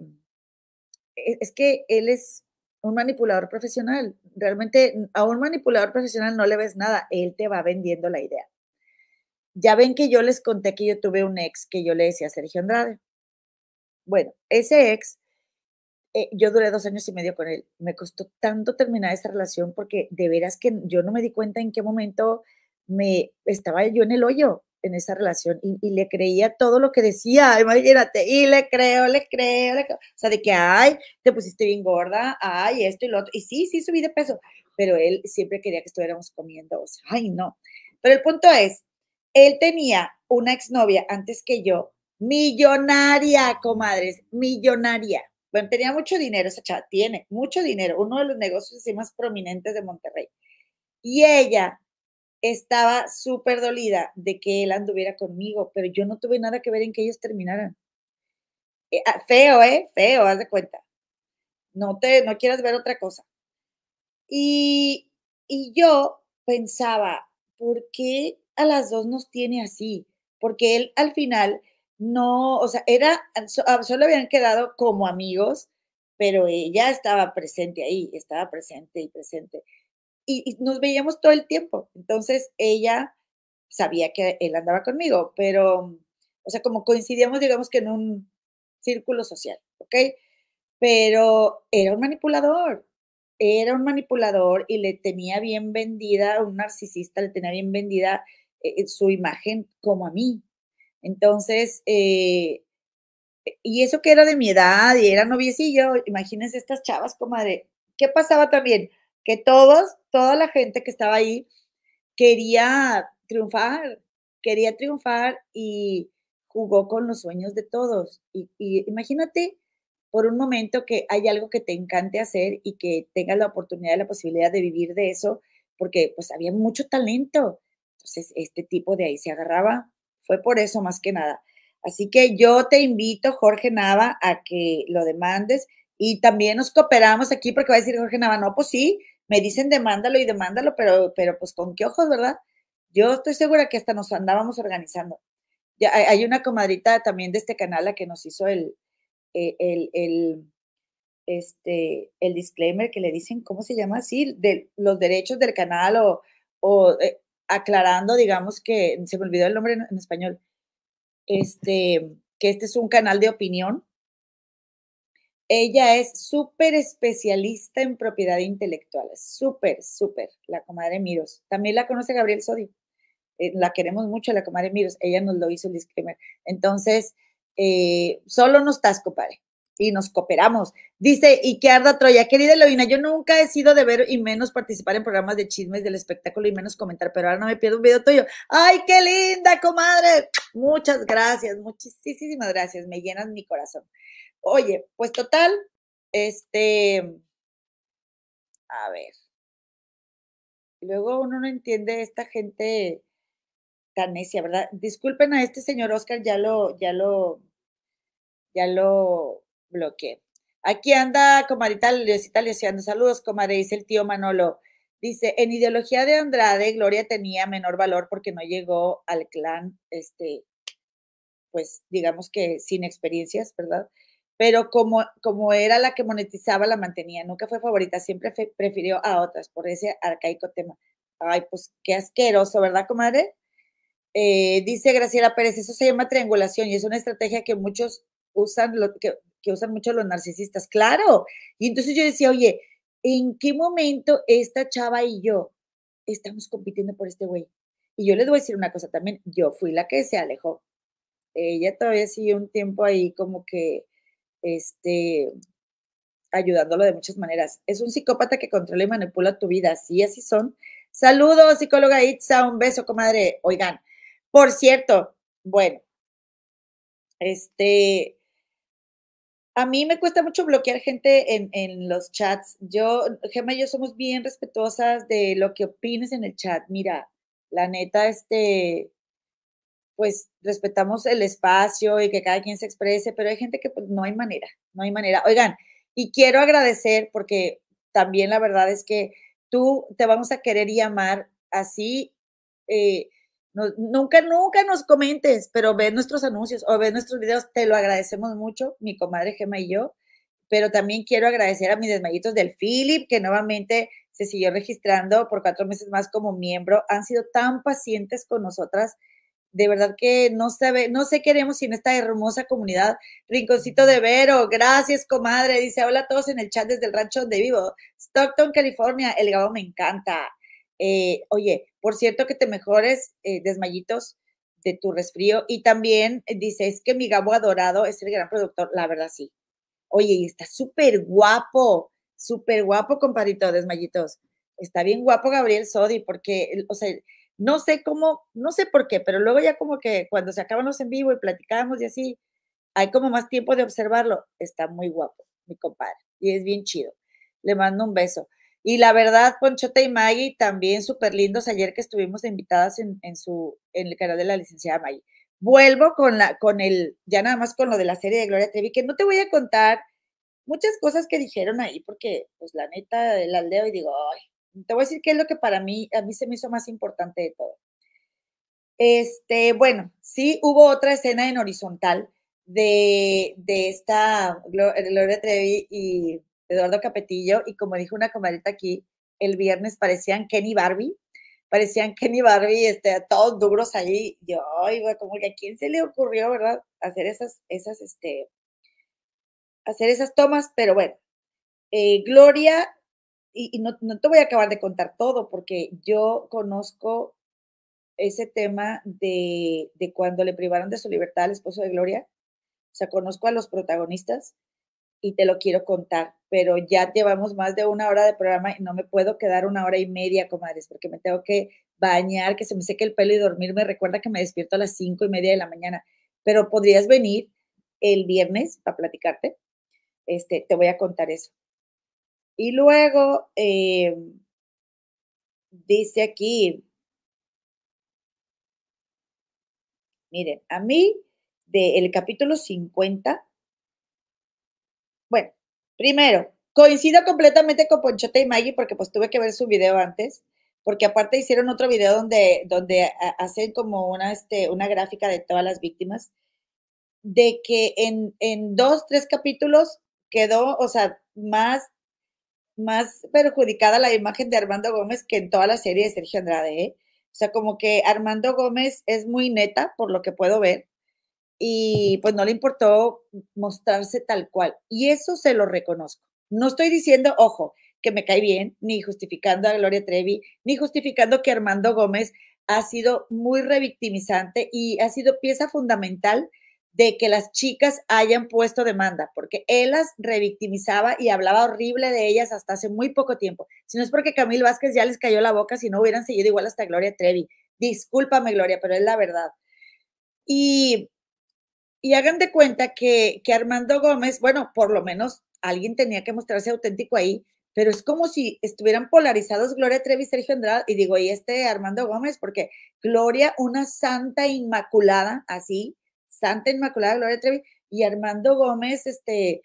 e, es que él es un manipulador profesional. Realmente a un manipulador profesional no le ves nada, él te va vendiendo la idea. Ya ven que yo les conté que yo tuve un ex que yo le decía Sergio Andrade. Bueno, ese ex, eh, yo duré dos años y medio con él. Me costó tanto terminar esa relación porque de veras que yo no me di cuenta en qué momento me estaba yo en el hoyo en esa relación y, le creía todo lo que decía, imagínate, y le creo, le creo, le creo, o sea, de que, ay, te pusiste bien gorda, ay, esto y lo otro, y sí, sí subí de peso, pero él siempre quería que estuviéramos comiendo, o sea, ay, no. Pero el punto es, él tenía una exnovia antes que yo, millonaria, comadres, millonaria. Bueno, tenía mucho dinero esa chava, tiene mucho dinero, uno de los negocios así más prominentes de Monterrey. Y ella estaba súper dolida de que él anduviera conmigo, pero yo no tuve nada que ver en que ellos terminaran. Eh, ah, feo, ¿eh? Feo, haz de cuenta. No te, no quieras ver otra cosa. Y, y yo pensaba, ¿por qué a las dos nos tiene así? Porque él al final no, o sea, era, ah, solo habían quedado como amigos, pero ella estaba presente ahí, estaba presente y presente y, nos veíamos todo el tiempo. Entonces ella sabía que él andaba conmigo, pero, o sea, como coincidíamos, digamos que en un círculo social, ¿ok? Pero era un manipulador, era un manipulador y le tenía bien vendida, un narcisista le tenía bien vendida eh, su imagen como a mí. Entonces, eh, y eso que era de mi edad y era noviecillo, imagínense estas chavas, comadre. ¿Qué pasaba también? Que todos, toda la gente que estaba ahí quería triunfar, quería triunfar y jugó con los sueños de todos. Y, imagínate por un momento que hay algo que te encante hacer y que tengas la oportunidad, la posibilidad de vivir de eso, porque pues había mucho talento. Entonces, este tipo de ahí se agarraba. Fue por eso más que nada. Así que yo te invito, Jorge Nava, a que lo demandes y también nos cooperamos aquí porque va a decir Jorge Nava, no, pues sí, me dicen demándalo y demándalo, pero, pero pues con qué ojos, ¿verdad? Yo estoy segura que hasta nos andábamos organizando. Ya hay una comadrita también de este canal la que nos hizo el, e, el, este, el disclaimer que le dicen, ¿cómo se llama? Sí, de los derechos del canal o, o eh, aclarando, digamos que, se me olvidó el nombre en español, este, que este es un canal de opinión ella es súper especialista en propiedad intelectual, súper, súper, la comadre Miros. También la conoce Gabriel Sodio. Eh, la queremos mucho, la comadre Miros. Ella nos lo hizo el disclaimer. Entonces, eh, solo no estás, compadre. y nos cooperamos. Dice Arda Troya, querida Eloína, yo nunca he sido de ver y menos participar en programas de chismes del espectáculo y menos comentar, pero ahora no me pierdo un video tuyo. ¡Ay, qué linda, comadre! Muchas gracias, muchísimas gracias, me llenan mi corazón. Oye, pues total, este, a ver. Luego uno no entiende esta gente tan necia, ¿verdad? Disculpen a este señor Oscar, ya lo, ya lo, ya lo bloqueé. Aquí anda comadita Leosita Leociano. Saludos, comadre, dice el tío Manolo. Dice, en ideología de Andrade, Gloria tenía menor valor porque no llegó al clan, este, pues digamos que sin experiencias, ¿verdad? Pero como, como era la que monetizaba, la mantenía. Nunca fue favorita, siempre prefirió a otras por ese arcaico tema. Ay, pues qué asqueroso, ¿verdad, comadre? Eh, dice Graciela Pérez, eso se llama triangulación y es una estrategia que muchos usan, lo, que, que usan mucho los narcisistas, claro. Y entonces yo decía, oye, ¿en qué momento esta chava y yo estamos compitiendo por este güey? Y yo les voy a decir una cosa también, yo fui la que se alejó. Ella todavía siguió un tiempo ahí como que, este, ayudándolo de muchas maneras. Es un psicópata que controla y manipula tu vida, sí, así son. Saludos, psicóloga Itza, un beso, comadre. Oigan, por cierto, bueno, este, a mí me cuesta mucho bloquear gente en, los chats. Yo, Gemma y yo somos bien respetuosas de lo que opines en el chat. Mira, la neta, este, pues respetamos el espacio y que cada quien se exprese, pero hay gente que pues, no hay manera, no hay manera. Oigan, y quiero agradecer porque también la verdad es que tú te vamos a querer llamar así. Eh, nunca, nunca nos comentes, pero ve nuestros anuncios o ve nuestros videos, te lo agradecemos mucho, mi comadre Gema y yo. Pero también quiero agradecer a mis desmayitos del Philip, que nuevamente se siguió registrando por cuatro meses más como miembro. Han sido tan pacientes con nosotras. De verdad que no, sabe, no sé qué haremos sin esta hermosa comunidad. Rinconcito de Vero, gracias, comadre. Dice, hola a todos en el chat desde el rancho donde vivo. Stockton, California. El gabo me encanta. Eh, oye, por cierto que te mejores eh, desmayitos de tu resfrío. Y también dice, es que mi Gabo adorado es el gran productor. La verdad, sí. Oye, y está súper guapo, súper guapo, compadrito, desmayitos. Está bien guapo Gabriel Sodi, porque, o sea, no sé cómo, no sé por qué, pero luego ya como que cuando se acaban los en vivo y platicamos y así, hay como más tiempo de observarlo. Está muy guapo, mi compadre, y es bien chido. Le mando un beso. Y la verdad, Ponchota y Maggie también súper lindos ayer que estuvimos invitadas en, su, en el canal de la licenciada Maggie. Vuelvo con la, con el, ya nada más con lo de la serie de Gloria Trevi, que no te voy a contar muchas cosas que dijeron ahí, porque, pues, la neta, la leo y digo, ay, te voy a decir qué es lo que para mí, a mí se me hizo más importante de todo. Este, bueno, sí hubo otra escena en horizontal de, de esta Gloria Trevi y Eduardo Capetillo, y como dijo una comadita aquí, el viernes parecían Kenny Barbie, parecían Kenny Barbie, este, todos duros ahí, yo, ay, como que a quién se le ocurrió, ¿verdad? Hacer esas, esas, este, hacer esas tomas, pero bueno, eh, Gloria, y, no, no, te voy a acabar de contar todo, porque yo conozco ese tema de, de cuando le privaron de su libertad al esposo de Gloria, o sea, conozco a los protagonistas, y te lo quiero contar, pero ya llevamos más de una hora de programa y no me puedo quedar una hora y media, comadres, porque me tengo que bañar, que se me seque el pelo y dormir. Me recuerda que me despierto a las cinco y media de la mañana, pero podrías venir el viernes para platicarte. Este, te voy a contar eso. Y luego, eh, dice aquí, miren, a mí del capítulo 50 bueno, primero, coincido completamente con Ponchote y Maggie porque pues tuve que ver su video antes, porque aparte hicieron otro video donde, donde hacen como una, este, una gráfica de todas las víctimas, de que en, en dos, tres capítulos quedó, o sea, más, más perjudicada la imagen de Armando Gómez que en toda la serie de Sergio Andrade, ¿eh? O sea, como que Armando Gómez es muy neta, por lo que puedo ver, y pues no le importó mostrarse tal cual. Y eso se lo reconozco. No estoy diciendo, ojo, que me cae bien, ni justificando a Gloria Trevi, ni justificando que Armando Gómez ha sido muy revictimizante y ha sido pieza fundamental de que las chicas hayan puesto demanda, porque él las revictimizaba y hablaba horrible de ellas hasta hace muy poco tiempo. Si no es porque Camil Vázquez ya les cayó la boca, si no hubieran seguido igual hasta Gloria Trevi. Discúlpame, Gloria, pero es la verdad. Y, y hagan de cuenta que, que Armando Gómez, bueno, por lo menos alguien tenía que mostrarse auténtico ahí, pero es como si estuvieran polarizados Gloria Trevi Sergio Andrade, y digo, y este Armando Gómez, porque Gloria, una santa inmaculada, así, santa inmaculada Gloria Trevi, y Armando Gómez, este,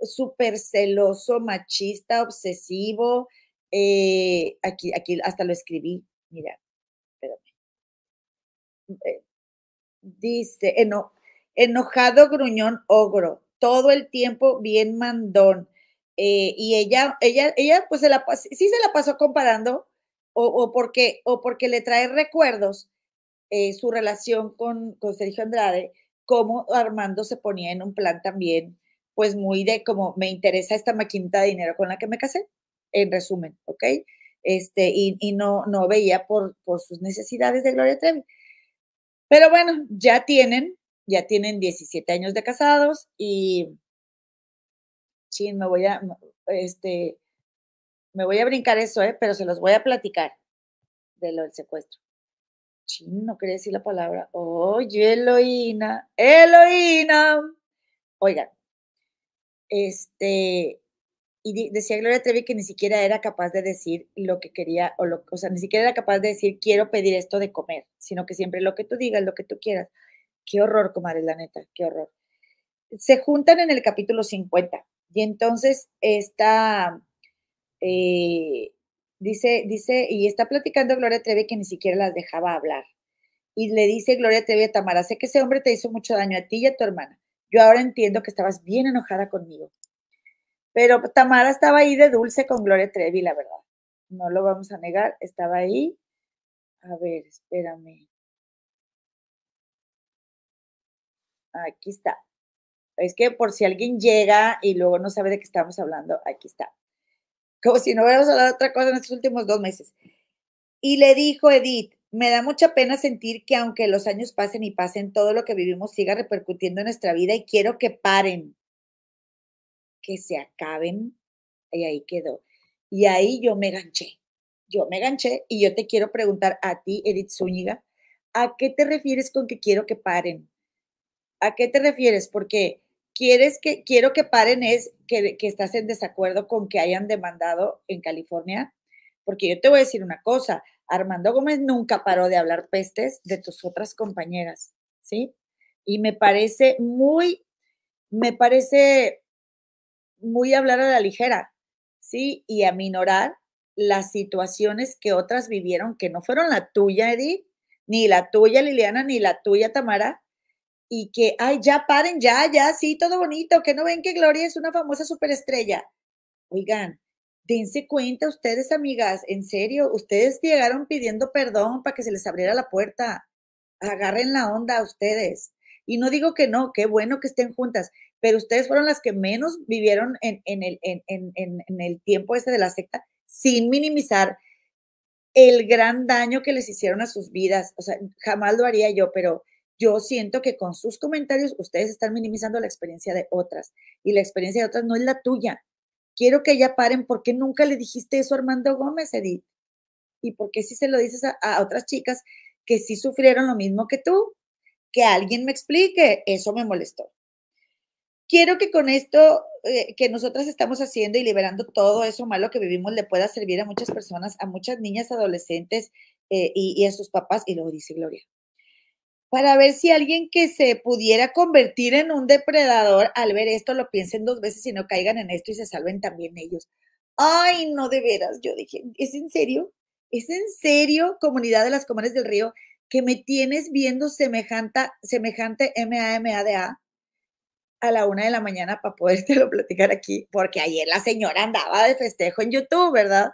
súper celoso, machista, obsesivo, eh, aquí, aquí hasta lo escribí, mira, espérame. Dice, enojado, gruñón, ogro, todo el tiempo bien mandón, eh, y ella, ella, ella, pues se la, sí se la pasó comparando, o, porque, o porque le trae recuerdos eh, su relación con, con Sergio Andrade, cómo Armando se ponía en un plan también, pues muy de como me interesa esta maquinita de dinero con la que me casé, en resumen, ¿ok? Este, y, no, no veía por, por sus necesidades de Gloria Trevi. Pero bueno, ya tienen, ya tienen 17 años de casados y sí, me voy a, este, me voy a brincar eso, ¿eh? pero se los voy a platicar de lo del secuestro. Chin, no quería decir la palabra. Oye, Eloína, Eloína. Oigan, este, y decía Gloria Trevi que ni siquiera era capaz de decir lo que quería, o, lo, o sea, ni siquiera era capaz de decir quiero pedir esto de comer, sino que siempre lo que tú digas, lo que tú quieras. Qué horror, comadre, la neta, qué horror. Se juntan en el capítulo 50 y entonces está, eh, dice, dice, y está platicando Gloria Trevi que ni siquiera las dejaba hablar. Y le dice Gloria Trevi a Tamara, sé que ese hombre te hizo mucho daño a ti y a tu hermana. Yo ahora entiendo que estabas bien enojada conmigo. Pero Tamara estaba ahí de dulce con Gloria Trevi, la verdad. No lo vamos a negar, estaba ahí. A ver, espérame. Aquí está. Es que por si alguien llega y luego no sabe de qué estamos hablando, aquí está. Como si no hubiéramos hablado de otra cosa en estos últimos dos meses. Y le dijo Edith, me da mucha pena sentir que aunque los años pasen y pasen, todo lo que vivimos siga repercutiendo en nuestra vida y quiero que paren, que se acaben. Y ahí quedó. Y ahí yo me ganché. Yo me ganché y yo te quiero preguntar a ti, Edith Zúñiga, ¿a qué te refieres con que quiero que paren? ¿A qué te refieres? Porque quieres que, quiero que paren es que, que estás en desacuerdo con que hayan demandado en California. Porque yo te voy a decir una cosa, Armando Gómez nunca paró de hablar pestes de tus otras compañeras, ¿sí? Y me parece muy, me parece muy hablar a la ligera, ¿sí? Y aminorar las situaciones que otras vivieron que no fueron la tuya, Edith, ni la tuya, Liliana, ni la tuya, Tamara, y que, ay, ya paren, ya, ya, sí, todo bonito, que no ven que Gloria es una famosa superestrella. Oigan, dense cuenta ustedes, amigas, en serio, ustedes llegaron pidiendo perdón para que se les abriera la puerta. Agarren la onda a ustedes. Y no digo que no, qué bueno que estén juntas, pero ustedes fueron las que menos vivieron en, el, en, en el tiempo este de la secta, sin minimizar el gran daño que les hicieron a sus vidas. O sea, jamás lo haría yo, pero yo siento que con sus comentarios ustedes están minimizando la experiencia de otras y la experiencia de otras no es la tuya. Quiero que ya paren, ¿por qué nunca le dijiste eso a Armando Gómez, Edith? ¿Y por qué si se lo dices a, otras chicas que sí sufrieron lo mismo que tú? Que alguien me explique, eso me molestó. Quiero que con esto eh, que nosotras estamos haciendo y liberando todo eso malo que vivimos le pueda servir a muchas personas, a muchas niñas, adolescentes eh, y, y a sus papás. Y luego dice Gloria, para ver si alguien que se pudiera convertir en un depredador al ver esto lo piensen dos veces y no caigan en esto y se salven también ellos. Ay, no, de veras, yo dije, ¿es en serio? ¿Es en serio, comunidad de las comunes del río, que me tienes viendo semejante, semejante MAMADA a la una de la mañana para podértelo platicar aquí? Porque ayer la señora andaba de festejo en YouTube, ¿verdad?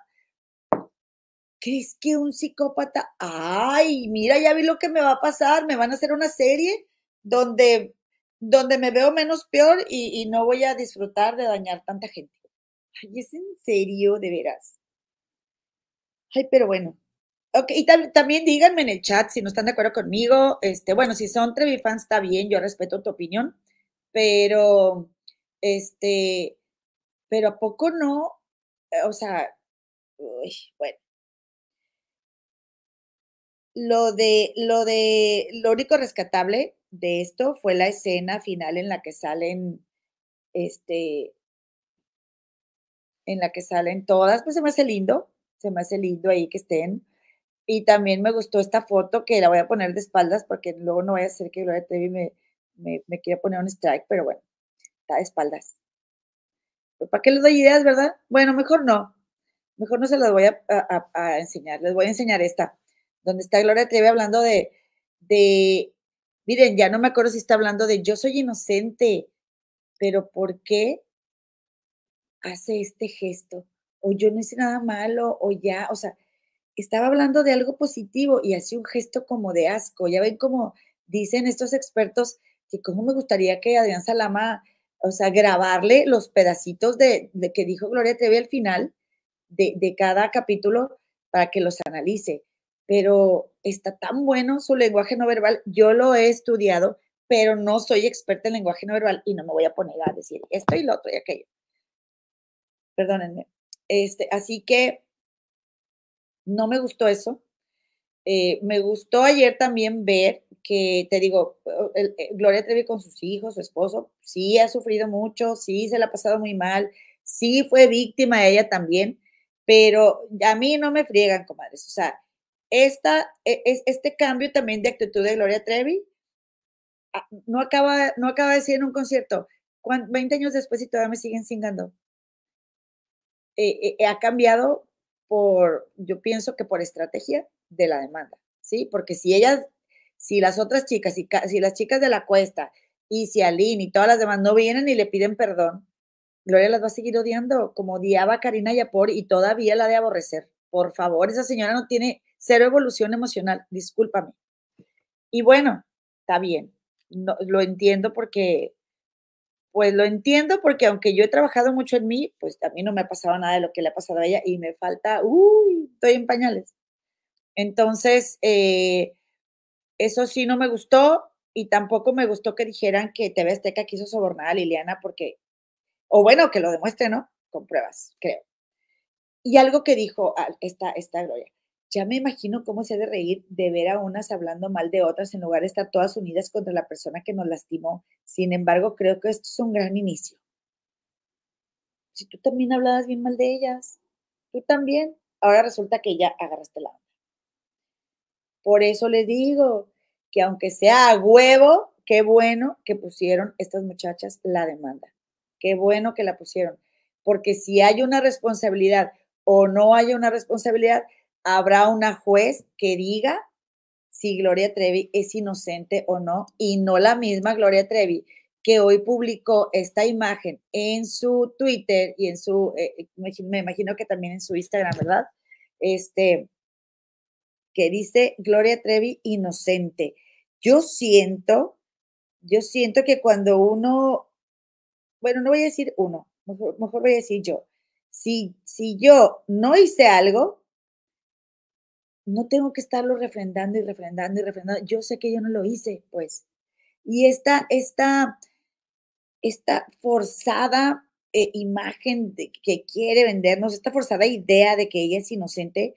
¿Crees que un psicópata? Ay, mira, ya vi lo que me va a pasar. Me van a hacer una serie donde, donde me veo menos peor y, no voy a disfrutar de dañar tanta gente. Ay, es en serio, de veras. Ay, pero bueno, Ok, y tam- también díganme en el chat si no están de acuerdo conmigo. Este, bueno, si son Trevi fans está bien, yo respeto tu opinión, pero este, pero a poco no, o sea, bueno. Lo de, lo de, lo único rescatable de esto fue la escena final en la que salen, este, en la que salen todas, pues se me hace lindo, se me hace lindo ahí que estén. Y también me gustó esta foto que la voy a poner de espaldas porque luego no voy a hacer que Gloria Trevi me, me, quiera poner un strike, pero bueno, está de espaldas. Pues, ¿Para qué les doy ideas, verdad? Bueno, mejor no. Mejor no se las voy a- a enseñar. Les voy a enseñar esta, donde está Gloria Trevi hablando de, de, miren, ya no me acuerdo si está hablando de yo soy inocente, pero ¿por qué hace este gesto? O yo no hice nada malo, o ya, o sea, estaba hablando de algo positivo y hacía un gesto como de asco. Ya ven como dicen estos expertos que cómo me gustaría que Adrián Salama, o sea, grabarle los pedacitos de, que dijo Gloria Trevi al final de cada capítulo para que los analice. Pero está tan bueno su lenguaje no verbal. Yo lo he estudiado, pero no soy experta en lenguaje no verbal y no me voy a poner a decir esto y lo otro y aquello. Perdónenme. Este, así que no me gustó eso. Eh, me gustó ayer también ver que, te digo, el- Gloria Trevi con sus hijos, su esposo, sí ha sufrido mucho, sí se la ha pasado muy mal, sí fue víctima ella también, pero a mí no me friegan, comadres. O sea, esta, e- es, este cambio también de actitud de Gloria Trevi ah, no acaba, no acaba de decir en un concierto, "Cuán- 20 años después y todavía me siguen singando. Eh, eh, ha cambiado por, yo pienso que por estrategia de la demanda, ¿sí? Porque si ellas, si las otras chicas, si, si las chicas de la cuesta y si Aline y todas las demás no vienen y le piden perdón, Gloria las va a seguir odiando, como odiaba a Karina Yapor y todavía la de aborrecer. Por favor, esa señora no tiene cero evolución emocional, discúlpame. Y bueno, está bien, lo entiendo porque, pues lo entiendo porque aunque yo he trabajado mucho en mí, pues a mí no me ha pasado nada de lo que le ha pasado a ella y me falta, uy, estoy en pañales. Entonces, eh, eso sí no me gustó y tampoco me gustó que dijeran que TV Azteca quiso sobornar a Liliana porque, o bueno, que lo demuestre, ¿no? Con pruebas, creo. Y algo que dijo ah, esta, esta Gloria, ya me imagino cómo se ha de reír de ver a unas hablando mal de otras en lugar de estar todas unidas contra la persona que nos lastimó. Sin embargo, creo que esto es un gran inicio. Si tú también hablabas bien mal de ellas, tú también, ahora resulta que ya agarraste la onda. Por eso les digo que aunque sea a huevo, qué bueno que pusieron estas muchachas la demanda. Qué bueno que la pusieron. Porque si hay una responsabilidad o no hay una responsabilidad, habrá una juez que diga si Gloria Trevi es inocente o no, y no la misma Gloria Trevi que hoy publicó esta imagen en su Twitter y en su, eh, me, me imagino que también en su Instagram, ¿verdad? Este, que dice Gloria Trevi inocente. Yo siento, yo siento que cuando uno, bueno, no voy a decir uno, mejor, mejor voy a decir yo. Si, si yo no hice algo, no tengo que estarlo refrendando y refrendando y refrendando. Yo sé que yo no lo hice, pues. Y esta, esta, esta forzada eh, imagen de, que quiere vendernos, esta forzada idea de que ella es inocente,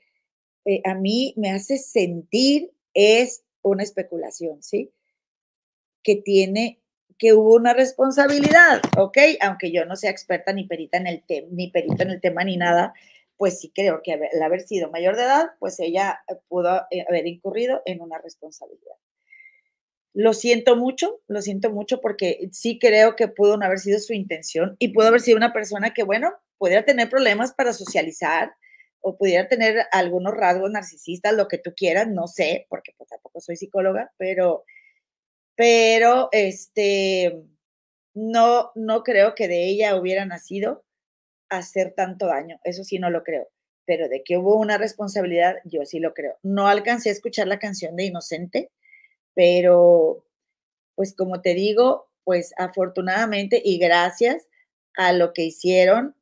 eh, a mí me hace sentir es una especulación, ¿sí? Que tiene, que hubo una responsabilidad, ¿ok? Aunque yo no sea experta ni perita en el tema, ni perita en el tema ni nada, pues sí creo que al haber sido mayor de edad, pues ella pudo eh, haber incurrido en una responsabilidad. Lo siento mucho, lo siento mucho porque sí creo que pudo no haber sido su intención y pudo haber sido una persona que, bueno, pudiera tener problemas para socializar o pudiera tener algunos rasgos narcisistas, lo que tú quieras, no sé, porque pues tampoco soy psicóloga, pero, pero, este, no, no creo que de ella hubiera nacido hacer tanto daño, eso sí no lo creo, pero de que hubo una responsabilidad, yo sí lo creo. No alcancé a escuchar la canción de Inocente, pero pues como te digo, pues afortunadamente y gracias a lo que hicieron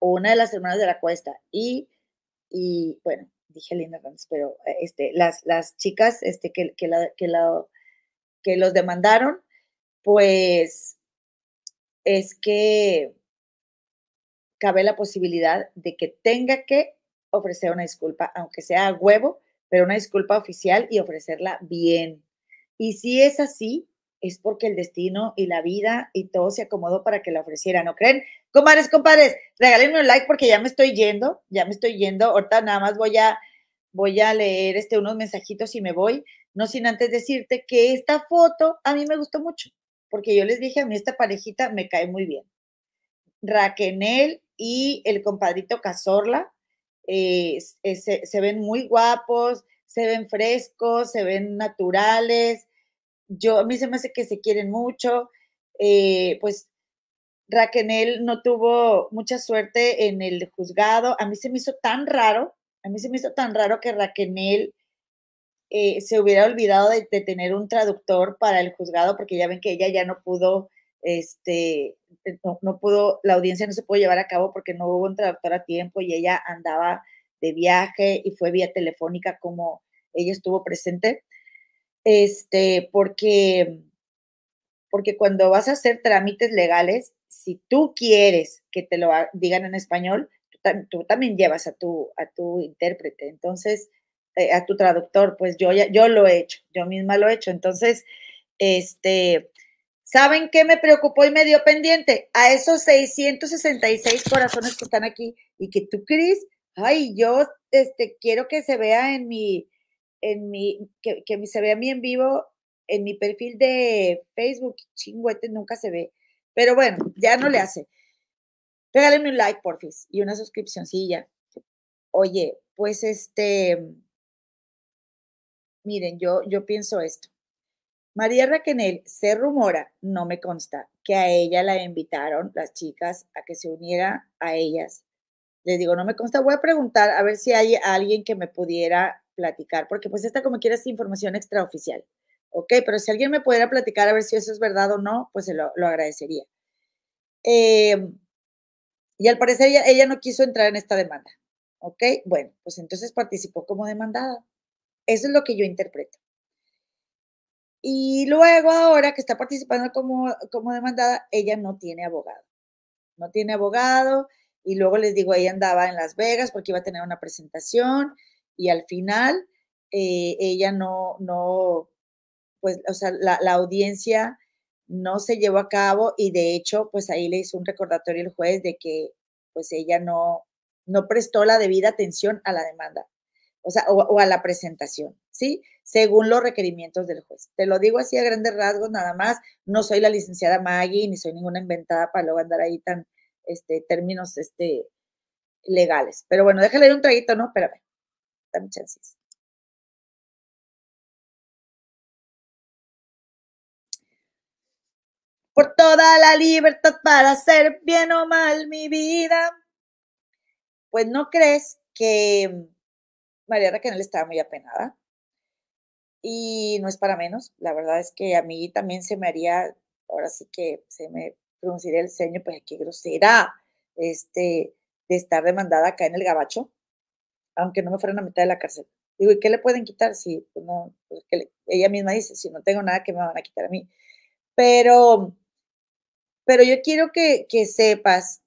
una de las hermanas de la cuesta y, y bueno, dije Linda pero eh, este, las, las chicas este, que, que, la, que, la, que los demandaron, pues es que cabe la posibilidad de que tenga que ofrecer una disculpa, aunque sea a huevo, pero una disculpa oficial y ofrecerla bien. Y si es así, es porque el destino y la vida y todo se acomodó para que la ofreciera, ¿no creen? Comadres, compadres, regálenme un like porque ya me estoy yendo, ya me estoy yendo. Ahorita nada más voy a, voy a leer este, unos mensajitos y me voy, no sin antes decirte que esta foto a mí me gustó mucho, porque yo les dije, a mí esta parejita me cae muy bien. Raquenel y el compadrito Cazorla eh, se, se ven muy guapos, se ven frescos, se ven naturales, yo, a mí se me hace que se quieren mucho, eh, pues Raquel no tuvo mucha suerte en el juzgado, a mí se me hizo tan raro, a mí se me hizo tan raro que Raquel eh, se hubiera olvidado de, tener un traductor para el juzgado, porque ya ven que ella ya no pudo, este, no, no, pudo, la audiencia no se pudo llevar a cabo porque no hubo un traductor a tiempo y ella andaba de viaje y fue vía telefónica como ella estuvo presente. Este, porque, porque cuando vas a hacer trámites legales, si tú quieres que te lo digan en español, tú, también llevas a tu, a tu intérprete, entonces, eh, a tu traductor, pues yo ya, yo lo he hecho, yo misma lo he hecho, entonces, este, ¿saben qué me preocupó y me dio pendiente? A esos 666 corazones que están aquí y que tú, Cris, ay, yo, este, quiero que se vea en mi, en mi, que, que se vea a mí en vivo en mi perfil de Facebook, chingüete, nunca se ve. Pero bueno, ya no le hace. Regálenme un like, porfis, y una suscripcióncilla. Oye, pues este, miren, yo, yo pienso esto. María Raquenel se rumora, no me consta, que a ella la invitaron las chicas a que se uniera a ellas. Les digo, no me consta, voy a preguntar a ver si hay alguien que me pudiera platicar, porque pues esta como quiera es información extraoficial, ¿ok? Pero si alguien me pudiera platicar a ver si eso es verdad o no, pues se lo, agradecería. Em, y al parecer ella, ella no quiso entrar en esta demanda, ¿ok? Bueno, pues entonces participó como demandada. Eso es lo que yo interpreto. Y luego ahora que está participando como, como demandada, ella no tiene abogado. No tiene abogado. Y luego les digo, ella andaba en Las Vegas porque iba a tener una presentación y al final eh, ella no, no, pues, o sea, la, audiencia no se llevó a cabo y de hecho, pues ahí le hizo un recordatorio el juez de que pues ella no, no prestó la debida atención a la demanda, o sea, o, a la presentación, ¿sí? Según los requerimientos del juez. Te lo digo así a grandes rasgos, nada más, no soy la licenciada Maggie, ni soy ninguna inventada para luego andar ahí tan, este, términos, este, legales. Pero bueno, déjale un traguito, ¿no? Espérame. Dame chances. Por toda la libertad para hacer bien o mal mi vida. Pues no crees que María Raquel estaba muy apenada. Y no es para menos. La verdad es que a mí también se me haría, ahora sí que se me pronunciaría el ceño, pues qué grosera, este, de estar demandada acá en el gabacho aunque no me fueran a mitad de la cárcel. Digo, ¿y qué le pueden quitar? Si pues no, pues ella misma dice, si no tengo nada, ¿qué me van a quitar a mí? Pero, pero yo quiero que, que sepas,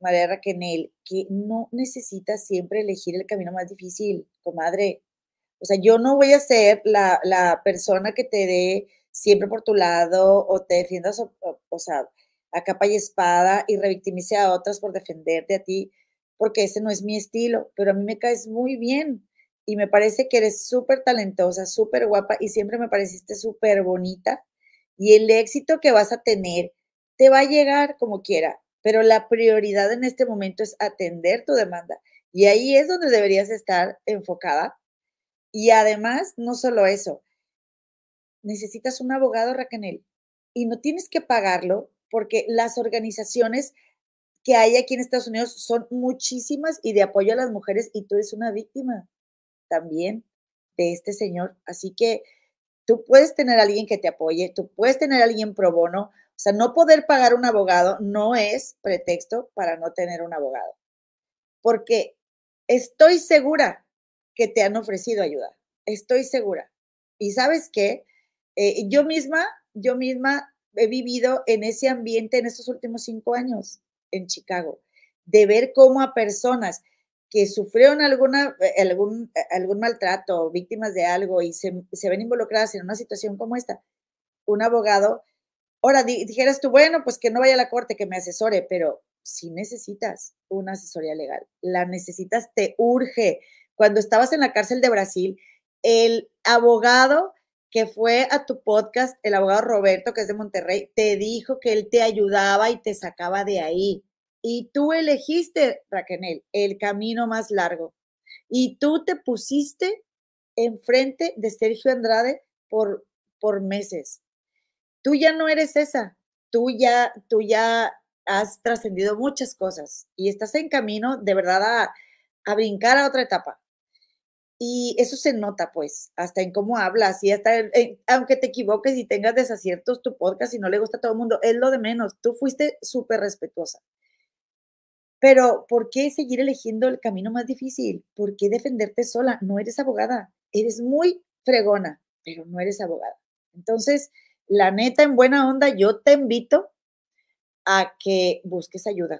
María Raquel, que no necesitas siempre elegir el camino más difícil, comadre. O sea, yo no voy a ser la, la persona que te dé siempre por tu lado o te defiendas, o, sea, a capa y espada y revictimice a otras por defenderte a ti porque ese no es mi estilo, pero a mí me caes muy bien y me parece que eres súper talentosa, súper guapa y siempre me pareciste súper bonita y el éxito que vas a tener te va a llegar como quiera, pero la prioridad en este momento es atender tu demanda y ahí es donde deberías estar enfocada. Y además, no solo eso, necesitas un abogado, Raquel, y no tienes que pagarlo porque las organizaciones que hay aquí en Estados Unidos son muchísimas y de apoyo a las mujeres y tú eres una víctima también de este señor. Así que tú puedes tener a alguien que te apoye, tú puedes tener a alguien pro bono. O sea, no poder pagar un abogado no es pretexto para no tener un abogado. Porque estoy segura que te han ofrecido ayuda. Estoy segura. Y sabes qué, eh, yo misma, yo misma he vivido en ese ambiente en estos últimos cinco años en Chicago, de ver cómo a personas que sufrieron alguna, eh, algún, eh, algún maltrato, víctimas de algo y se, se ven involucradas en una situación como esta, un abogado, ahora dijeras tú, bueno, pues que no vaya a la corte, que me asesore, pero si necesitas una asesoría legal, la necesitas, te urge. Cuando estabas en la cárcel de Brasil, el abogado que fue a tu podcast, el abogado Roberto, que es de Monterrey, te dijo que él te ayudaba y te sacaba de ahí. Y tú elegiste, Raquel, el camino más largo. Y tú te pusiste enfrente de Sergio Andrade por, por meses. Tú ya no eres esa. Tú ya, tú ya has trascendido muchas cosas y estás en camino de verdad a, a brincar a otra etapa. Y eso se nota, pues, hasta en cómo hablas y hasta, aunque te equivoques y tengas desaciertos, tu podcast y no le gusta a todo el mundo, es lo de menos. Tú fuiste súper respetuosa. Pero, ¿por qué seguir eligiendo el camino más difícil? ¿Por qué defenderte sola? No eres abogada. Eres muy fregona, pero no eres abogada. Entonces, la neta, en buena onda, yo te invito a que busques ayuda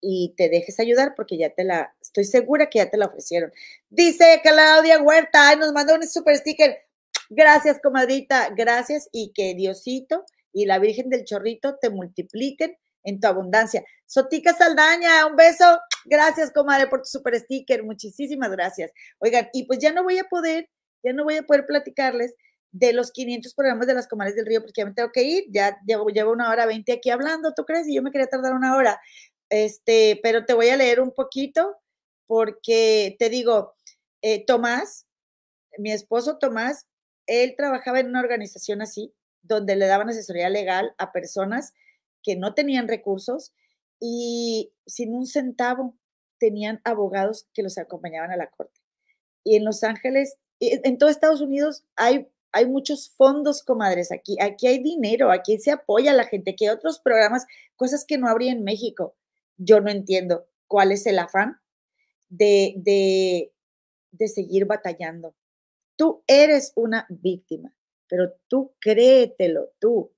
y te dejes ayudar porque ya te la, estoy segura que ya te la ofrecieron. Dice Claudia Huerta, nos manda un super sticker. Gracias, comadrita, gracias y que Diosito y la Virgen del Chorrito te multipliquen en tu abundancia. Sotica Saldaña, un beso. Gracias, comadre, por tu super sticker. Muchísimas gracias. Oigan, y pues ya no voy a poder, ya no voy a poder platicarles de los 500 programas de las comadres del río porque ya me tengo que ir. Ya llevo, llevo una hora 20 aquí hablando, ¿tú crees? Y yo me quería tardar una hora. Este, pero te voy a leer un poquito porque te digo, eh, Tomás, mi esposo Tomás, él trabajaba en una organización así, donde le daban asesoría legal a personas que no tenían recursos y sin un centavo tenían abogados que los acompañaban a la corte. Y en Los Ángeles, en todo Estados Unidos hay, hay muchos fondos, comadres, aquí, aquí hay dinero, aquí se apoya a la gente, aquí hay otros programas, cosas que no habría en México yo no entiendo cuál es el afán de, de, de seguir batallando. Tú eres una víctima, pero tú créetelo, tú.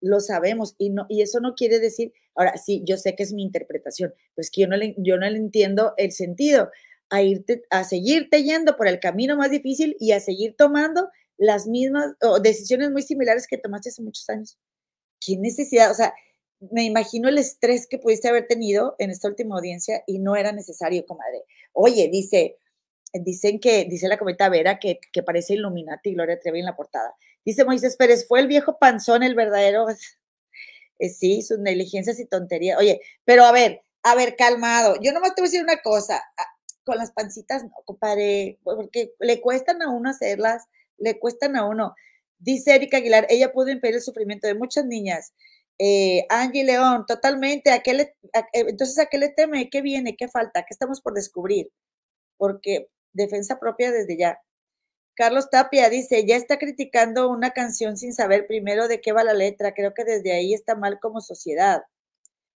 Lo sabemos y, no, y eso no quiere decir, ahora sí, yo sé que es mi interpretación, pues que yo no le, yo no le entiendo el sentido a irte, a seguirte yendo por el camino más difícil y a seguir tomando las mismas o decisiones muy similares que tomaste hace muchos años. ¿Qué necesidad? O sea, me imagino el estrés que pudiste haber tenido en esta última audiencia y no era necesario, comadre. Oye, dice, dicen que, dice la cometa Vera que, que parece Illuminati Gloria Trevi en la portada. Dice Moisés Pérez, fue el viejo panzón el verdadero. Eh, sí, sus negligencias y tonterías. Oye, pero a ver, a ver, calmado. Yo nomás te voy a decir una cosa. Ah, con las pancitas, no, compadre, porque le cuestan a uno hacerlas, le cuestan a uno. Dice Erika Aguilar, ella pudo impedir el sufrimiento de muchas niñas eh, Angie León, totalmente. ¿a qué eh, entonces, ¿a qué le teme? ¿Qué viene? ¿Qué falta? ¿Qué estamos por descubrir? Porque defensa propia desde ya. Carlos Tapia dice, ya está criticando una canción sin saber primero de qué va la letra. Creo que desde ahí está mal como sociedad.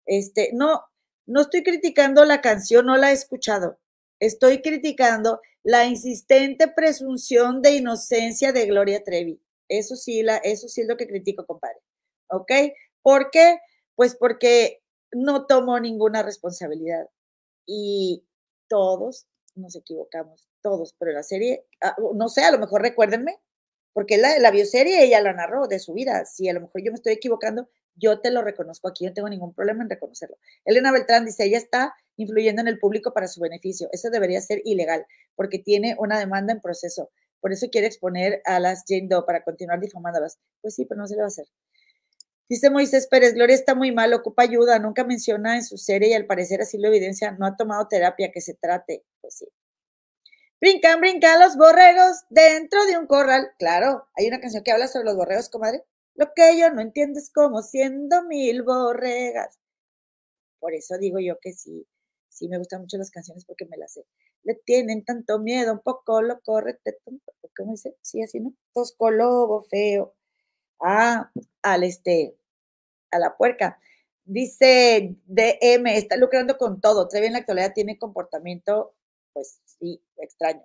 Este, no, no estoy criticando la canción, no la he escuchado. Estoy criticando la insistente presunción de inocencia de Gloria Trevi. Eso sí, la, eso sí es lo que critico, compadre. ¿Ok? ¿Por qué? Pues porque no tomó ninguna responsabilidad y todos nos equivocamos, todos, pero la serie, ah, no sé, a lo mejor recuérdenme, porque la, la bioserie ella la narró de su vida, si a lo mejor yo me estoy equivocando, yo te lo reconozco aquí, no tengo ningún problema en reconocerlo. Elena Beltrán dice, ella está influyendo en el público para su beneficio, eso debería ser ilegal, porque tiene una demanda en proceso, por eso quiere exponer a las Jane Doe para continuar difamándolas. Pues sí, pero no se le va a hacer. Dice Moisés Pérez, Gloria está muy mal, ocupa ayuda, nunca menciona en su serie y al parecer así lo evidencia, no ha tomado terapia, que se trate. Pues sí. Brincan, brincan los borregos dentro de un corral. Claro, hay una canción que habla sobre los borregos, comadre. Lo que yo no entiendo es cómo siendo mil borregas. Por eso digo yo que sí, sí me gustan mucho las canciones porque me las sé. Le tienen tanto miedo, un poco lo corre, ¿cómo dice? Sí, así, ¿no? Tosco lobo feo. Ah, al este, a la puerca. Dice DM, está lucrando con todo. Trevi en la actualidad tiene comportamiento pues sí, extraño.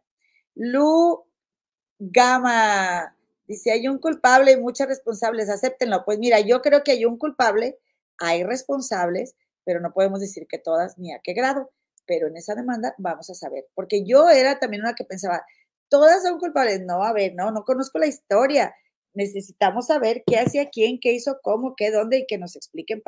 Lu Gama dice, hay un culpable y muchas responsables, acéptenlo. Pues mira, yo creo que hay un culpable, hay responsables, pero no podemos decir que todas ni a qué grado. Pero en esa demanda vamos a saber, porque yo era también una que pensaba, todas son culpables. No, a ver, no, no conozco la historia. Necesitamos saber qué hacía quién, qué hizo, cómo, qué, dónde y que nos expliquen.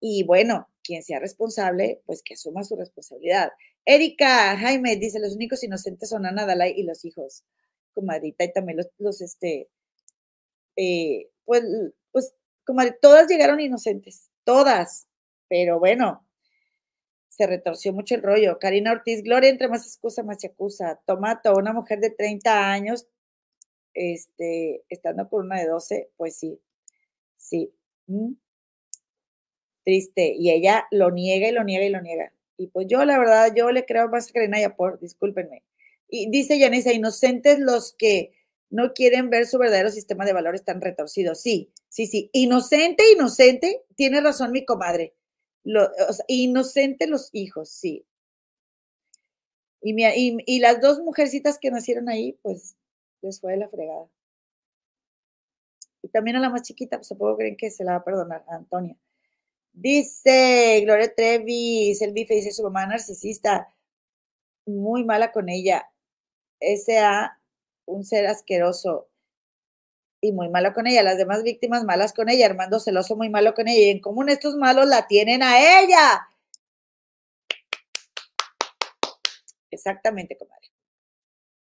Y bueno, quien sea responsable, pues que asuma su responsabilidad. Erika Jaime dice, los únicos inocentes son Ana Dalai y los hijos, comadrita, y también los, los este, eh, pues, pues, todas llegaron inocentes, todas, pero bueno, se retorció mucho el rollo. Karina Ortiz, Gloria, entre más excusa, más se acusa. Tomato, una mujer de 30 años, este, estando con una de 12, pues sí, sí. Mm. Triste. Y ella lo niega y lo niega y lo niega. Y pues yo, la verdad, yo le creo más a Karina Yapor, discúlpenme. Y dice Yanisa, inocentes los que no quieren ver su verdadero sistema de valores tan retorcido. Sí, sí, sí. Inocente, inocente, tiene razón mi comadre lo, inocente los hijos, sí. Y, y, las dos mujercitas que nacieron ahí, pues les fue de la fregada. Y también a la más chiquita, pues supongo creen que se la va a perdonar, a Antonia. Dice Gloria Trevi, el bife, dice su mamá narcisista, muy mala con ella. S.A., un ser asqueroso y muy malo con ella, las demás víctimas malas con ella, Armando celoso muy malo con ella, y en común estos malos la tienen a ella. Exactamente, comadre.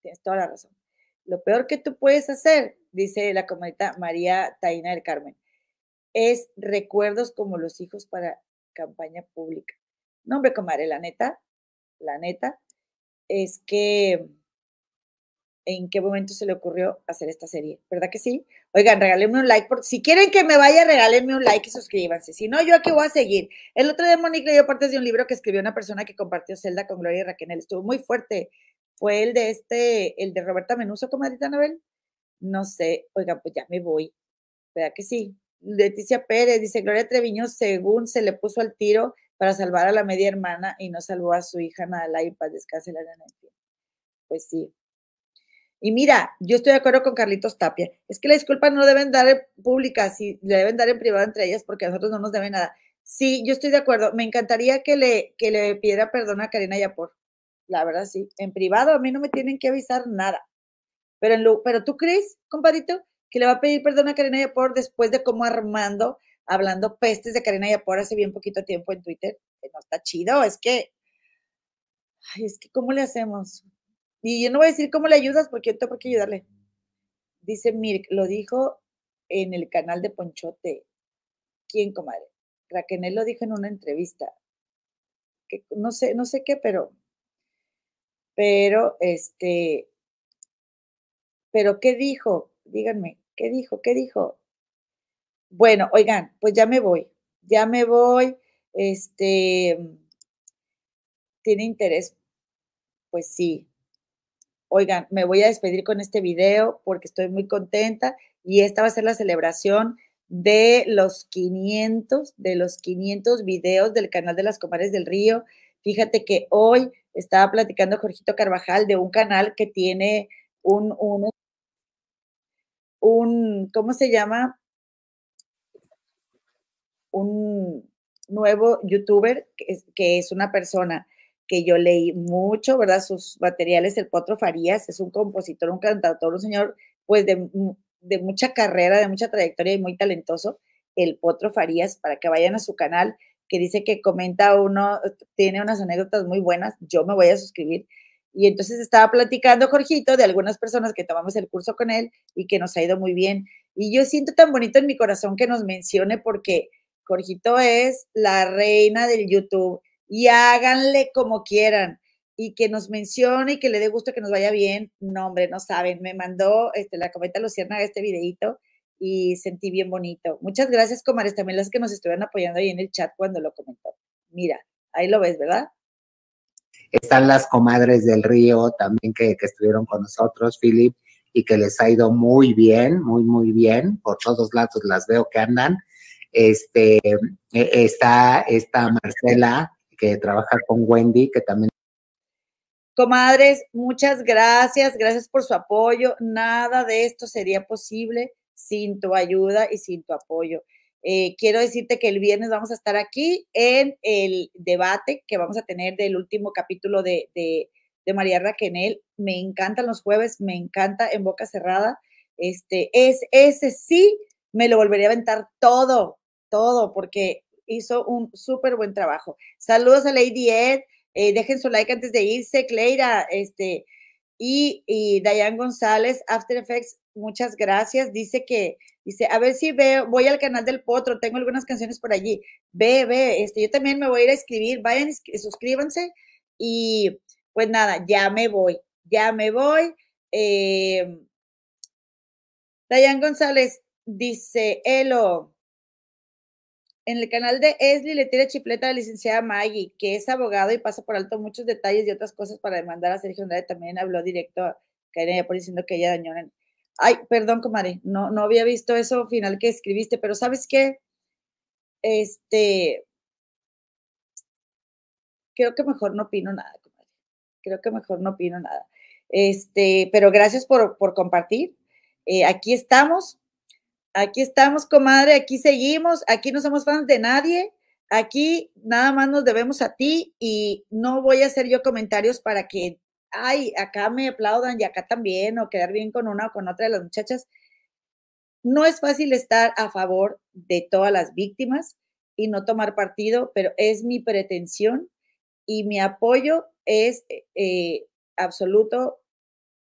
Tienes toda la razón. Lo peor que tú puedes hacer, dice la comadita María Taina del Carmen, es recuerdos como los hijos para campaña pública. No, hombre, comadre, la neta, la neta, es que en qué momento se le ocurrió hacer esta serie, ¿verdad que sí? Oigan, regálenme un like, si quieren que me vaya, regálenme un like y suscríbanse. Si no, yo aquí voy a seguir. El otro día Monique leyó partes de un libro que escribió una persona que compartió Zelda con Gloria Raquel. Estuvo muy fuerte. Fue el de este, el de Roberta Menuso, comadita Anabel. No sé, oigan, pues ya me voy. ¿Verdad que sí? Leticia Pérez dice, Gloria Treviño, según se le puso al tiro para salvar a la media hermana y no salvó a su hija nada y para descansar la Pues sí, y mira, yo estoy de acuerdo con Carlitos Tapia. Es que la disculpa no deben dar públicas, sí, le deben dar en privado entre ellas porque a nosotros no nos deben nada. Sí, yo estoy de acuerdo. Me encantaría que le, que le pidiera perdón a Karina Yapor. La verdad, sí. En privado a mí no me tienen que avisar nada. Pero, en lo, pero tú crees, compadito, que le va a pedir perdón a Karina Yapor después de cómo Armando, hablando pestes de Karina Yapor hace bien poquito tiempo en Twitter. Que no está chido, es que, ay, es que, ¿cómo le hacemos? Y yo no voy a decir cómo le ayudas porque yo tengo que ayudarle. Dice Mirk, lo dijo en el canal de Ponchote. ¿Quién, comadre? Raquel lo dijo en una entrevista. Que no sé, no sé qué, pero, pero, este, pero ¿qué dijo? Díganme, ¿qué dijo? ¿Qué dijo? Bueno, oigan, pues ya me voy, ya me voy. Este, ¿tiene interés? Pues sí, oigan, me voy a despedir con este video porque estoy muy contenta y esta va a ser la celebración de los 500, de los 500 videos del canal de las Comares del Río. Fíjate que hoy estaba platicando Jorgito Carvajal de un canal que tiene un, un, un ¿cómo se llama? Un nuevo youtuber que que es una persona que yo leí mucho, ¿verdad? Sus materiales, el Potro Farías es un compositor, un cantautor, un señor, pues de, mucha carrera, de mucha trayectoria y muy talentoso, el Potro Farías, para que vayan a su canal, que dice que comenta uno, tiene unas anécdotas muy buenas, yo me voy a suscribir. Y entonces estaba platicando Jorgito de algunas personas que tomamos el curso con él y que nos ha ido muy bien. Y yo siento tan bonito en mi corazón que nos mencione porque Jorgito es la reina del YouTube y háganle como quieran y que nos mencione y que le dé gusto que nos vaya bien. No, hombre, no saben. Me mandó este, la cometa Lucierna este videito y sentí bien bonito. Muchas gracias, comares, también las que nos estuvieron apoyando ahí en el chat cuando lo comentó. Mira, ahí lo ves, ¿verdad? Están las comadres del río también que, que estuvieron con nosotros, Philip, y que les ha ido muy bien, muy, muy bien. Por todos lados las veo que andan. Este, e, está esta Marcela, que trabaja con Wendy, que también Comadres, muchas gracias, gracias por su apoyo. Nada de esto sería posible sin tu ayuda y sin tu apoyo. Eh, quiero decirte que el viernes vamos a estar aquí en el debate que vamos a tener del último capítulo de, de, María Raquenel. Me encantan los jueves, me encanta en boca cerrada. Este, es, ese sí me lo volvería a aventar todo, todo, porque hizo un súper buen trabajo. Saludos a Lady Ed, eh, dejen su like antes de irse, Cleira, este, y, y González, After Effects, muchas gracias. Dice que, dice, a ver si veo, voy al canal del Potro, tengo algunas canciones por allí. Ve, ve, este, yo también me voy a ir a escribir, vayan, suscríbanse y pues nada, ya me voy, ya me voy. Eh, González dice, Elo, en el canal de Esli le tira chifleta a la licenciada Maggie, que es abogado y pasa por alto muchos detalles y otras cosas para demandar a Sergio Andrade. También habló directo a Karina por diciendo que ella dañó. Ay, perdón, comadre, no, no había visto eso final que escribiste, pero ¿sabes qué? Este, creo que mejor no opino nada, comadre. Creo que mejor no opino nada. Este, pero gracias por, por compartir. Eh, aquí estamos Aquí estamos, comadre, aquí seguimos, aquí no somos fans de nadie, aquí nada más nos debemos a ti y no voy a hacer yo comentarios para que, ay, acá me aplaudan y acá también, o quedar bien con una o con otra de las muchachas. No es fácil estar a favor de todas las víctimas y no tomar partido, pero es mi pretensión y mi apoyo es eh, absoluto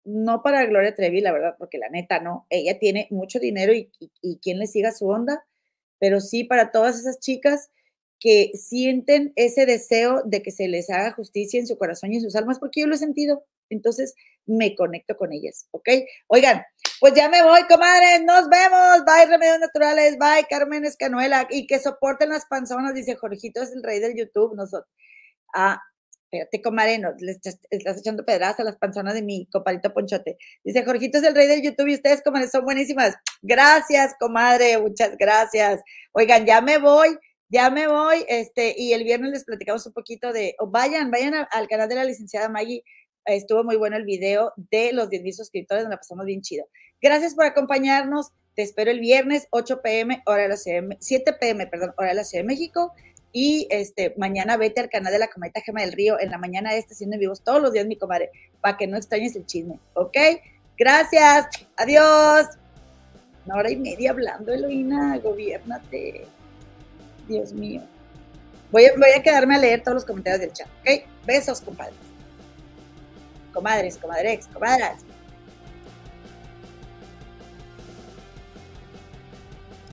no para Gloria Trevi, la verdad, porque la neta no, ella tiene mucho dinero y, quien le siga su onda, pero sí para todas esas chicas que sienten ese deseo de que se les haga justicia en su corazón y en sus almas, porque yo lo he sentido. Entonces me conecto con ellas, ¿ok? Oigan, pues ya me voy, comadres, nos vemos. Bye, Remedios Naturales, bye, Carmen Escanuela, y que soporten las panzonas, dice Jorgito, es el rey del YouTube. Nosotros. Ah, espérate, comadre, no, le estás, echando pedradas a las panzonas de mi compadrito Ponchote. Dice, Jorgito es el rey del YouTube y ustedes, comadre, son buenísimas. Gracias, comadre, muchas gracias. Oigan, ya me voy, ya me voy, este, y el viernes les platicamos un poquito de, vayan, vayan al canal de la licenciada Maggie, estuvo muy bueno el video de los 10 mil suscriptores, nos la pasamos bien chido. Gracias por acompañarnos, te espero el viernes, 8 pm, hora de la Ciudad 7 pm, perdón, hora de la Ciudad de México, y este, mañana vete al canal de la Cometa Gema del Río. En la mañana este haciendo en vivos todos los días, mi comadre, para que no extrañes el chisme. ¿Ok? Gracias. Adiós. Una hora y media hablando, Eloína. Gobiernate. Dios mío. Voy a, voy a quedarme a leer todos los comentarios del chat. ¿Ok? Besos, compadres. Comadres, comadres, comadras.